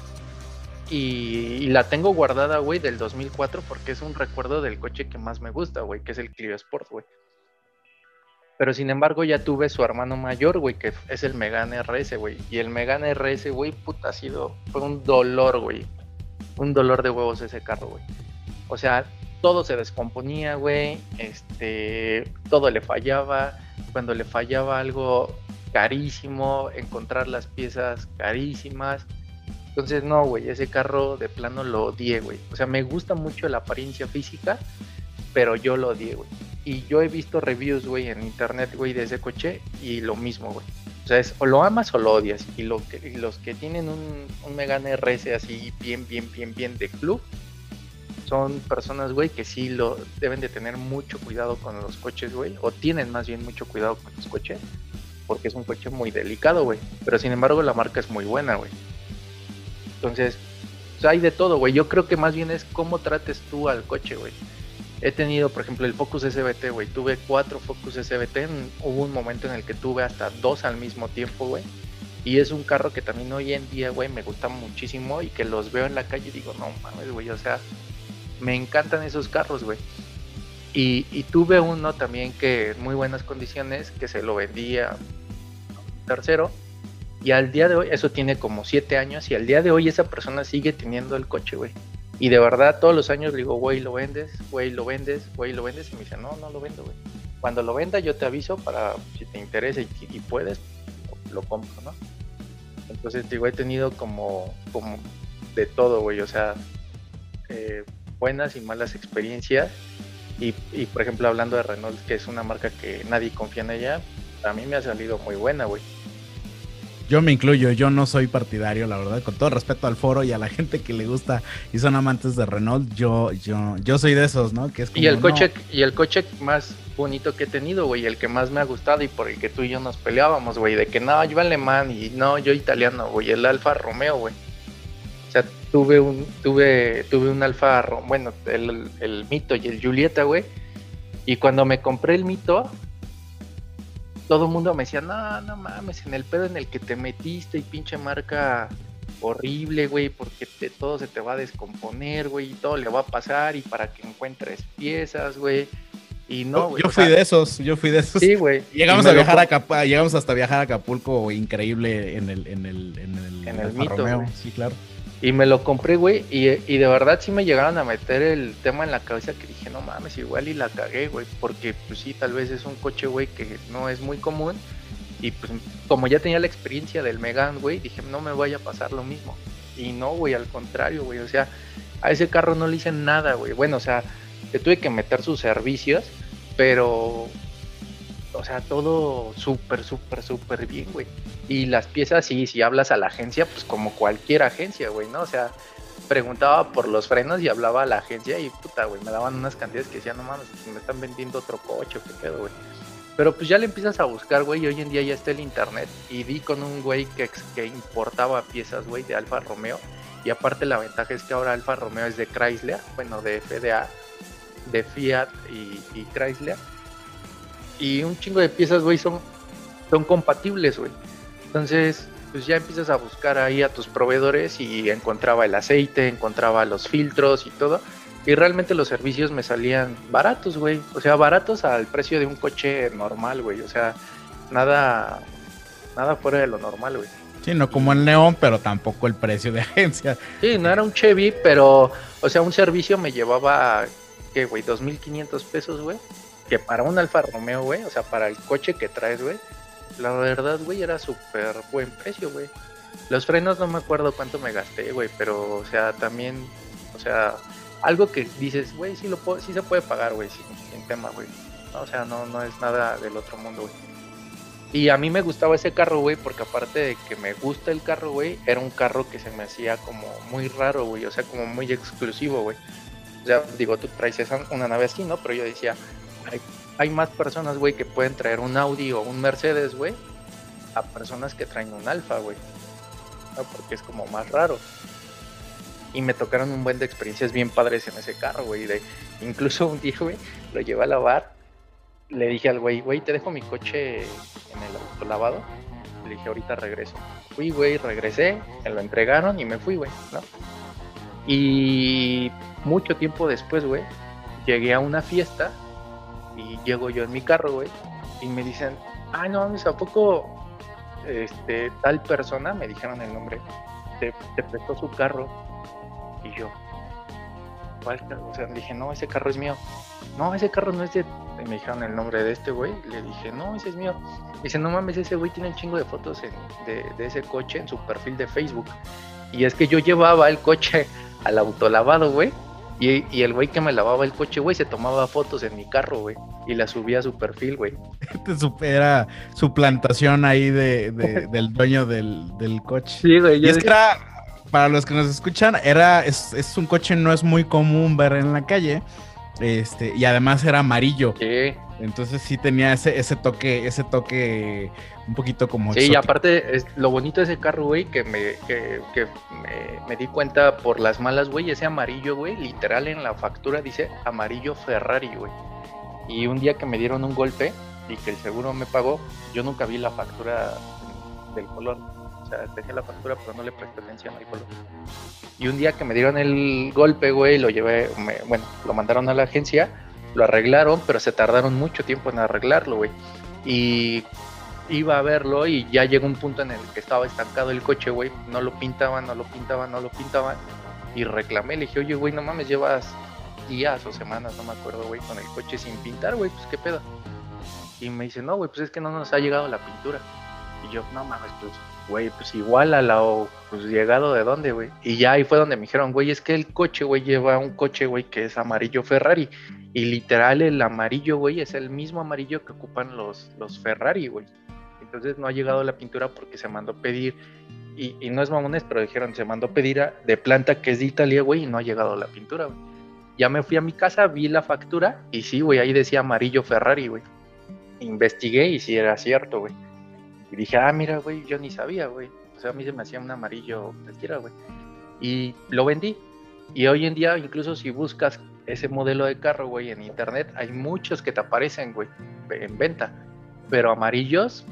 Y, la tengo guardada, güey, del 2004 porque es un recuerdo del coche que más me gusta, güey, que es el Clio Sport, güey. Pero sin embargo ya tuve su hermano mayor, güey, que es el Megane RS, güey. Y el Megane RS, güey, puta, ha sido, fue un dolor, güey. Un dolor de huevos ese carro, güey. O sea, todo se descomponía, güey. Este, todo le fallaba. Cuando le fallaba algo carísimo, encontrar las piezas carísimas. Entonces, no, güey, ese carro de plano lo odié, güey. O sea, me gusta mucho la apariencia física, pero yo lo odié, güey. Y yo he visto reviews, güey, en internet, güey, de ese coche y lo mismo, güey. O sea, es o lo amas o lo odias. Y, lo que, los que tienen un, un Megane RS así bien, bien, bien, bien de club, son personas, güey, que sí lo deben de tener mucho cuidado con los coches, güey. O tienen más bien mucho cuidado con los coches. Porque es un coche muy delicado, güey. Pero sin embargo la marca es muy buena, güey. Entonces, hay de todo, güey. Yo creo que más bien es cómo trates tú al coche, güey. He tenido, por ejemplo, el Focus SBT, güey. Tuve cuatro Focus SBT. Hubo un momento en el que tuve hasta dos al mismo tiempo, güey. Y es un carro que también hoy en día, güey, me gusta muchísimo y que los veo en la calle y digo, no mames, güey, o sea, me encantan esos carros, güey. Y, tuve uno también que en muy buenas condiciones, que se lo vendía tercero y al día de hoy, eso tiene como siete años, y al día de hoy esa persona sigue teniendo el coche, güey. Y de verdad, todos los años le digo, güey, lo vendes, güey, lo vendes, güey, lo vendes. Y me dice, no, no lo vendo, güey. Cuando lo venda, yo te aviso para si te interesa y, puedes, lo compro, ¿no? Entonces, digo, he tenido como, como de todo, güey. O sea, eh, buenas y malas experiencias. Y, y, por ejemplo, hablando de Renault, que es una marca que nadie confía en ella, a mí me ha salido muy buena, güey. Yo me incluyo, yo no soy partidario, la verdad, con todo respeto al foro y a la gente que le gusta y son amantes de Renault, yo, yo, yo soy de esos, ¿no? Que es y el coche, y el coche más bonito que he tenido, güey, el que más me ha gustado y por el que tú y yo nos peleábamos, güey, de que no, yo alemán y no, yo italiano, güey, el Alfa Romeo, güey. O sea, tuve un, tuve, tuve un Alfa, bueno, el, el Mito y el Julieta, güey. Y cuando me compré el Mito, todo el mundo me decía, no, no mames, en el pedo en el que te metiste y pinche marca horrible, güey, porque todo se te va a descomponer, güey, y todo le va a pasar y para que encuentres piezas, güey. Y no, güey. Yo, fui de esos, yo fui de esos. Sí, güey. Llegamos a viajar a Acapulco, llegamos hasta viajar a Acapulco, increíble en el, en el, en el, en el, mito, Sí, claro. Y me lo compré, güey, y, de verdad sí me llegaron a meter el tema en la cabeza que dije, no mames, igual y la cagué, güey, porque pues sí, tal vez es un coche, güey, que no es muy común. Y pues como ya tenía la experiencia del Megan, güey, dije, no me vaya a pasar lo mismo. Y no, güey, al contrario, güey, o sea, a ese carro no le hice nada, güey. Bueno, o sea, te tuve que meter sus servicios, pero o sea, todo súper, súper, súper bien, güey. Y las piezas, sí, si hablas a la agencia, pues como cualquier agencia, güey, ¿no? O sea, preguntaba por los frenos y hablaba a la agencia y puta, güey, me daban unas cantidades que decían, no mames, pues, me están vendiendo otro coche, qué pedo, güey. Pero pues ya le empiezas a buscar, güey, y hoy en día ya está el internet. Y di con un güey que, que importaba piezas, güey, de Alfa Romeo. Y aparte la ventaja es que ahora Alfa Romeo es de Chrysler, bueno, de FDA, de Fiat y, y Chrysler y un chingo de piezas, güey, son, son compatibles, güey. Entonces, pues ya empiezas a buscar ahí a tus proveedores y encontraba el aceite, encontraba los filtros y todo. Y realmente los servicios me salían baratos, güey. O sea, baratos al precio de un coche normal, güey. O sea, nada, nada fuera de lo normal, güey. Sí, no como el Neón, pero tampoco el precio de agencia. Sí, no era un Chevy, pero, o sea, un servicio me llevaba, ¿qué, güey? 2.500 pesos, güey que para un Alfa Romeo, güey, o sea, para el coche que traes, güey, la verdad, güey, era súper buen precio, güey. Los frenos no me acuerdo cuánto me gasté, güey, pero, o sea, también, o sea, algo que dices, güey, sí, lo sí se puede pagar, güey, sin, tema, güey. O sea, no, no es nada del otro mundo, güey. Y a mí me gustaba ese carro, güey, porque aparte de que me gusta el carro, güey, era un carro que se me hacía como muy raro, güey, o sea, como muy exclusivo, güey. O sea, digo, tú traes una nave así, ¿no? Pero yo decía, hay, hay más personas, güey, que pueden traer un Audi o un Mercedes, güey, a personas que traen un Alfa, güey. Porque es como más raro. Y me tocaron un buen de experiencias bien padres en ese carro, güey. De, incluso un día, güey, lo llevé a lavar le dije al güey, güey, te dejo mi coche en el autolavado. Le dije, ahorita regreso. Fui, güey, regresé, me lo entregaron y me fui, güey, ¿no? Y mucho tiempo después, güey, llegué a una fiesta y llego yo en mi carro, güey, y me dicen, ay, no mames, ¿a poco este, tal persona, me dijeron el nombre, te, prestó su carro? Y yo, ¿cuál? O sea, dije, no, ese carro es mío. No, ese carro no es de me dijeron el nombre de este güey. Le dije, no, ese es mío. Dice, no mames, ese güey tiene un chingo de fotos de, ese coche en su perfil de Facebook. Y es que yo llevaba el coche al autolavado, güey. Y, y, el güey que me lavaba el coche, güey, se tomaba fotos en mi carro, güey. Y la subía a su perfil, güey. Era su plantación ahí de, del dueño del, coche. Sí, güey. Y es que era, para los que nos escuchan, era, es, es un coche no es muy común ver en la calle. Este, y además era amarillo. Sí. Entonces sí tenía ese, ese toque, ese toque un poquito como. Sí, y aparte, es, lo bonito de ese carro, güey, que me, que, que me, di cuenta por las malas, güey, ese amarillo, güey, literal en la factura dice amarillo Ferrari, güey. Y un día que me dieron un golpe y que el seguro me pagó, yo nunca vi la factura del color o sea, tenía la factura, pero no le presté atención al color. Y un día que me dieron el golpe, güey, lo llevé, bueno, lo mandaron a la agencia, lo arreglaron, pero se tardaron mucho tiempo en arreglarlo, güey. Y iba a verlo y ya llegó un punto en el que estaba estancado el coche, güey. No lo pintaban, no lo pintaban, no lo pintaban. Y reclamé, le dije, oye, güey, no mames, llevas días o semanas, no me acuerdo, güey, con el coche sin pintar, güey, pues qué pedo. Y me dice, no, güey, pues es que no nos ha llegado la pintura. Y yo, no mames, pues güey, pues igual a la pues llegado de dónde, güey. Y ya ahí fue donde me dijeron, güey, es que el coche, güey, lleva un coche, güey, que es amarillo Ferrari. Y literal el amarillo, güey, es el mismo amarillo que ocupan los, los Ferrari, güey. Entonces no ha llegado la pintura porque se mandó pedir. Y, no es mamones, pero dijeron, se mandó pedir de planta que es de Italia, güey, y no ha llegado la pintura, güey. Ya me fui a mi casa, vi la factura y sí, güey, ahí decía amarillo Ferrari, güey. Investigué y sí era cierto, güey. Y dije, ah, mira, güey, yo ni sabía, güey. O sea, a mí se me hacía un amarillo cualquiera, güey. Y lo vendí. Y hoy en día, incluso si buscas ese modelo de carro, güey, en internet, hay muchos que te aparecen, güey, en venta. Pero amarillos,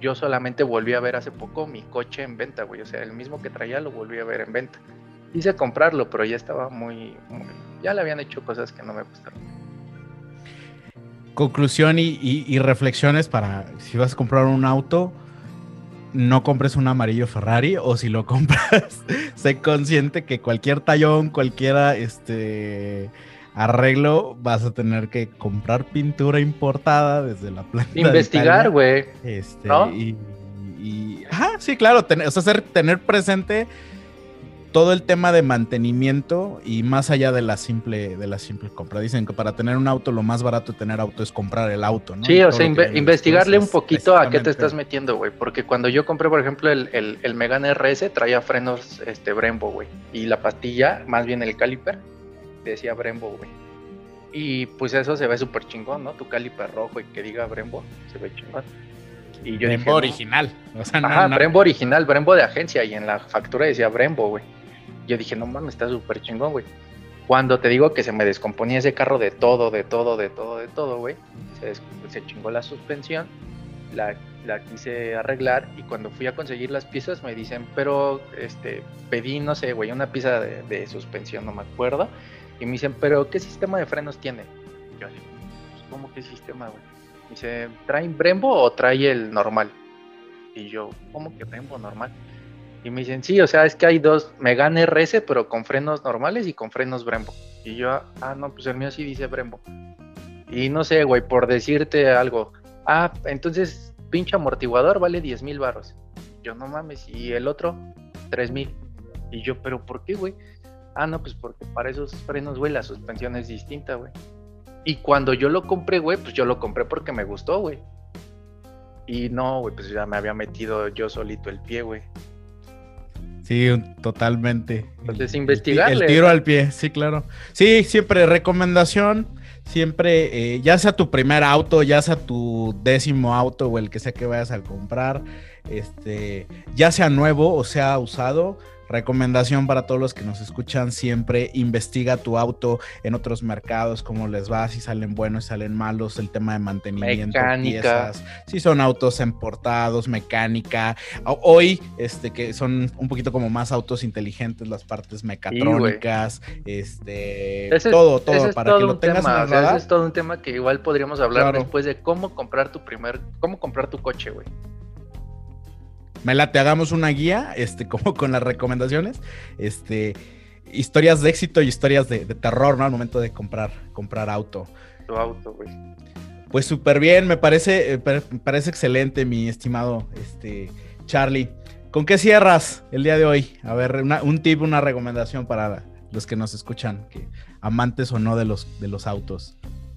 yo solamente volví a ver hace poco mi coche en venta, güey. O sea, el mismo que traía lo volví a ver en venta. Hice comprarlo, pero ya estaba muy, ya le habían hecho cosas que no me gustaron. Conclusión y, reflexiones para si vas a comprar un auto, no compres un amarillo Ferrari o si lo compras, sé consciente que cualquier tallón, cualquiera este arreglo, vas a tener que comprar pintura importada desde la planta. Investigar, güey. Este, y, sí, claro, tener, o sea, tener presente todo el tema de mantenimiento y más allá de la simple de la simple compra. Dicen que para tener un auto lo más barato de tener auto es comprar el auto, ¿no? Sí, o sea, investigarle un poquito a qué te estás metiendo, güey. Porque cuando yo compré, por ejemplo, el, el, el Megane RS traía frenos este Brembo, güey. Y la pastilla, más bien el caliper, decía Brembo, güey. Y pues eso se ve súper chingón, ¿no? Tu caliper rojo y que diga Brembo, se ve chingón. Y yo Brembo original. O sea, Ajá, Brembo original, Brembo de agencia. Y en la factura decía Brembo, güey. Yo dije, no mames, está súper chingón, güey. Cuando te digo que se me descomponía ese carro de todo, de todo, de todo, de todo, güey, se, chingó la suspensión, la, la, quise arreglar y cuando fui a conseguir las piezas me dicen, pero este, pedí, no sé, güey, una pieza de, suspensión, no me acuerdo, y me dicen, pero ¿qué sistema de frenos tiene? Yo pues, ¿cómo qué sistema, güey? Me dice, ¿traen Brembo o trae el normal? Y yo, ¿cómo que Brembo normal? Y me dicen, sí, o sea, es que hay dos Megane RS, pero con frenos normales y con frenos Brembo. Y yo, ah, no, pues el mío sí dice Brembo. Y no sé, güey, por decirte algo. Ah, entonces pinche amortiguador vale 10 mil barros. Yo no mames. Y el otro, 3 mil. Y yo, pero ¿por qué, güey? Ah, no, pues porque para esos frenos, güey, la suspensión es distinta, güey. Y cuando yo lo compré, güey, pues yo lo compré porque me gustó, güey. Y no, güey, pues ya me había metido yo solito el pie, güey. Sí, totalmente. Entonces, investigar. El, tiro al pie, sí, claro. Sí, siempre recomendación. Siempre, eh, ya sea tu primer auto, ya sea tu décimo auto o el que sea que vayas a comprar, este, ya sea nuevo o sea usado, Recomendación para todos los que nos escuchan siempre, investiga tu auto en otros mercados, cómo les va, si salen buenos, si salen malos, el tema de mantenimiento, mecánica. si son autos importados, mecánica. Hoy, este, que son un poquito como más autos inteligentes, las partes mecatrónicas, este, todo, todo, para que lo tengas ese es todo un tema que igual podríamos hablar después de cómo comprar tu primer, cómo comprar tu coche, güey me la te hagamos una guía, este, como con las recomendaciones, este, historias de éxito y historias de, terror, ¿no? Al momento de comprar, comprar auto. Tu auto, güey. Pues súper bien, me parece, eh, parece excelente, mi estimado, este, Charlie. ¿Con qué cierras el día de hoy? A ver, un tip, una recomendación para los que nos escuchan, que amantes o no de los, de los autos.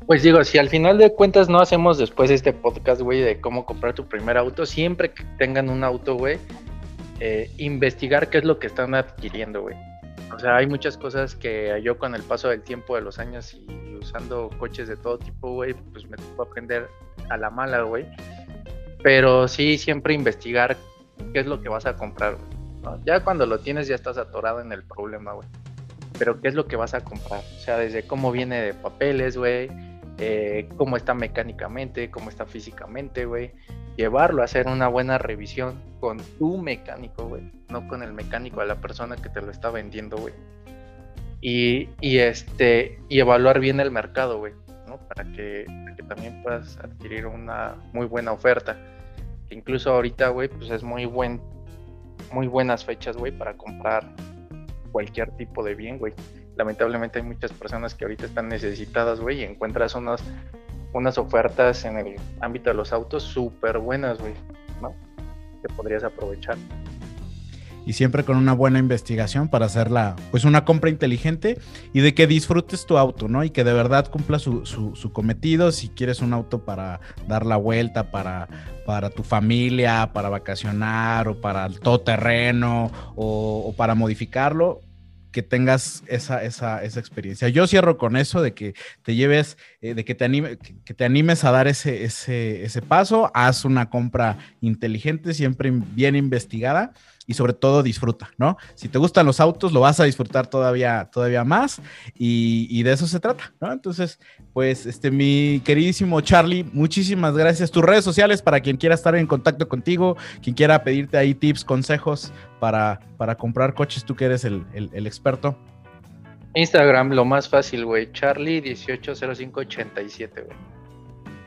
Pues digo, si al final de cuentas no hacemos después este podcast, güey, de cómo comprar tu primer auto, siempre que tengan un auto, güey, eh, investigar qué es lo que están adquiriendo, güey. O sea, hay muchas cosas que yo con el paso del tiempo, de los años y usando coches de todo tipo, güey, pues me tocó aprender a la mala, güey. Pero sí, siempre investigar qué es lo que vas a comprar, güey. Ya cuando lo tienes ya estás atorado en el problema, güey. Pero qué es lo que vas a comprar. O sea, desde cómo viene de papeles, güey eh, cómo está mecánicamente, cómo está físicamente, güey. Llevarlo a hacer una buena revisión con tu mecánico, güey, no con el mecánico, a la persona que te lo está vendiendo, güey. Y, este, y evaluar bien el mercado, güey, ¿no? Para que, también puedas adquirir una muy buena oferta. Incluso ahorita, güey, pues es muy buen, muy buenas fechas, güey, para comprar cualquier tipo de bien, güey lamentablemente hay muchas personas que ahorita están necesitadas, güey, y encuentras unas, unas ofertas en el ámbito de los autos súper buenas, güey, ¿no? Que podrías aprovechar. Y siempre con una buena investigación para hacerla, pues una compra inteligente y de que disfrutes tu auto, ¿no? Y que de verdad cumpla su, su, cometido. Si quieres un auto para dar la vuelta, para, para tu familia, para vacacionar o para el todoterreno o, o para modificarlo, que tengas esa, esa, esa, experiencia. Yo cierro con eso de que te lleves, eh, de que te, anime, que, te animes a dar ese, ese, ese paso, haz una compra inteligente, siempre bien investigada y sobre todo disfruta, ¿no? Si te gustan los autos, lo vas a disfrutar todavía, todavía más y, de eso se trata, ¿no? Entonces, pues, este, mi queridísimo Charlie, muchísimas gracias. Tus redes sociales para quien quiera estar en contacto contigo, quien quiera pedirte ahí tips, consejos para, para comprar coches, tú que eres el, el experto. Instagram, lo más fácil, güey. Charlie180587, güey.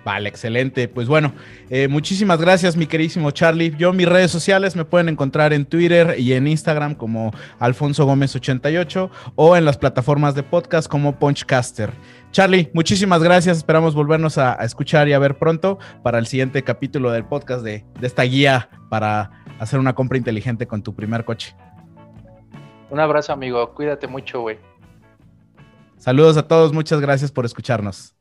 Vale, excelente. Pues bueno, eh, muchísimas gracias, mi queridísimo Charlie. Yo, mis redes sociales me pueden encontrar en Twitter y en Instagram como Alfonso Gómez88 o en las plataformas de podcast como Punchcaster. Charlie, muchísimas gracias. Esperamos volvernos a, escuchar y a ver pronto para el siguiente capítulo del podcast de, de esta guía para hacer una compra inteligente con tu primer coche. Un abrazo, amigo. Cuídate mucho, güey. Saludos a todos. Muchas gracias por escucharnos.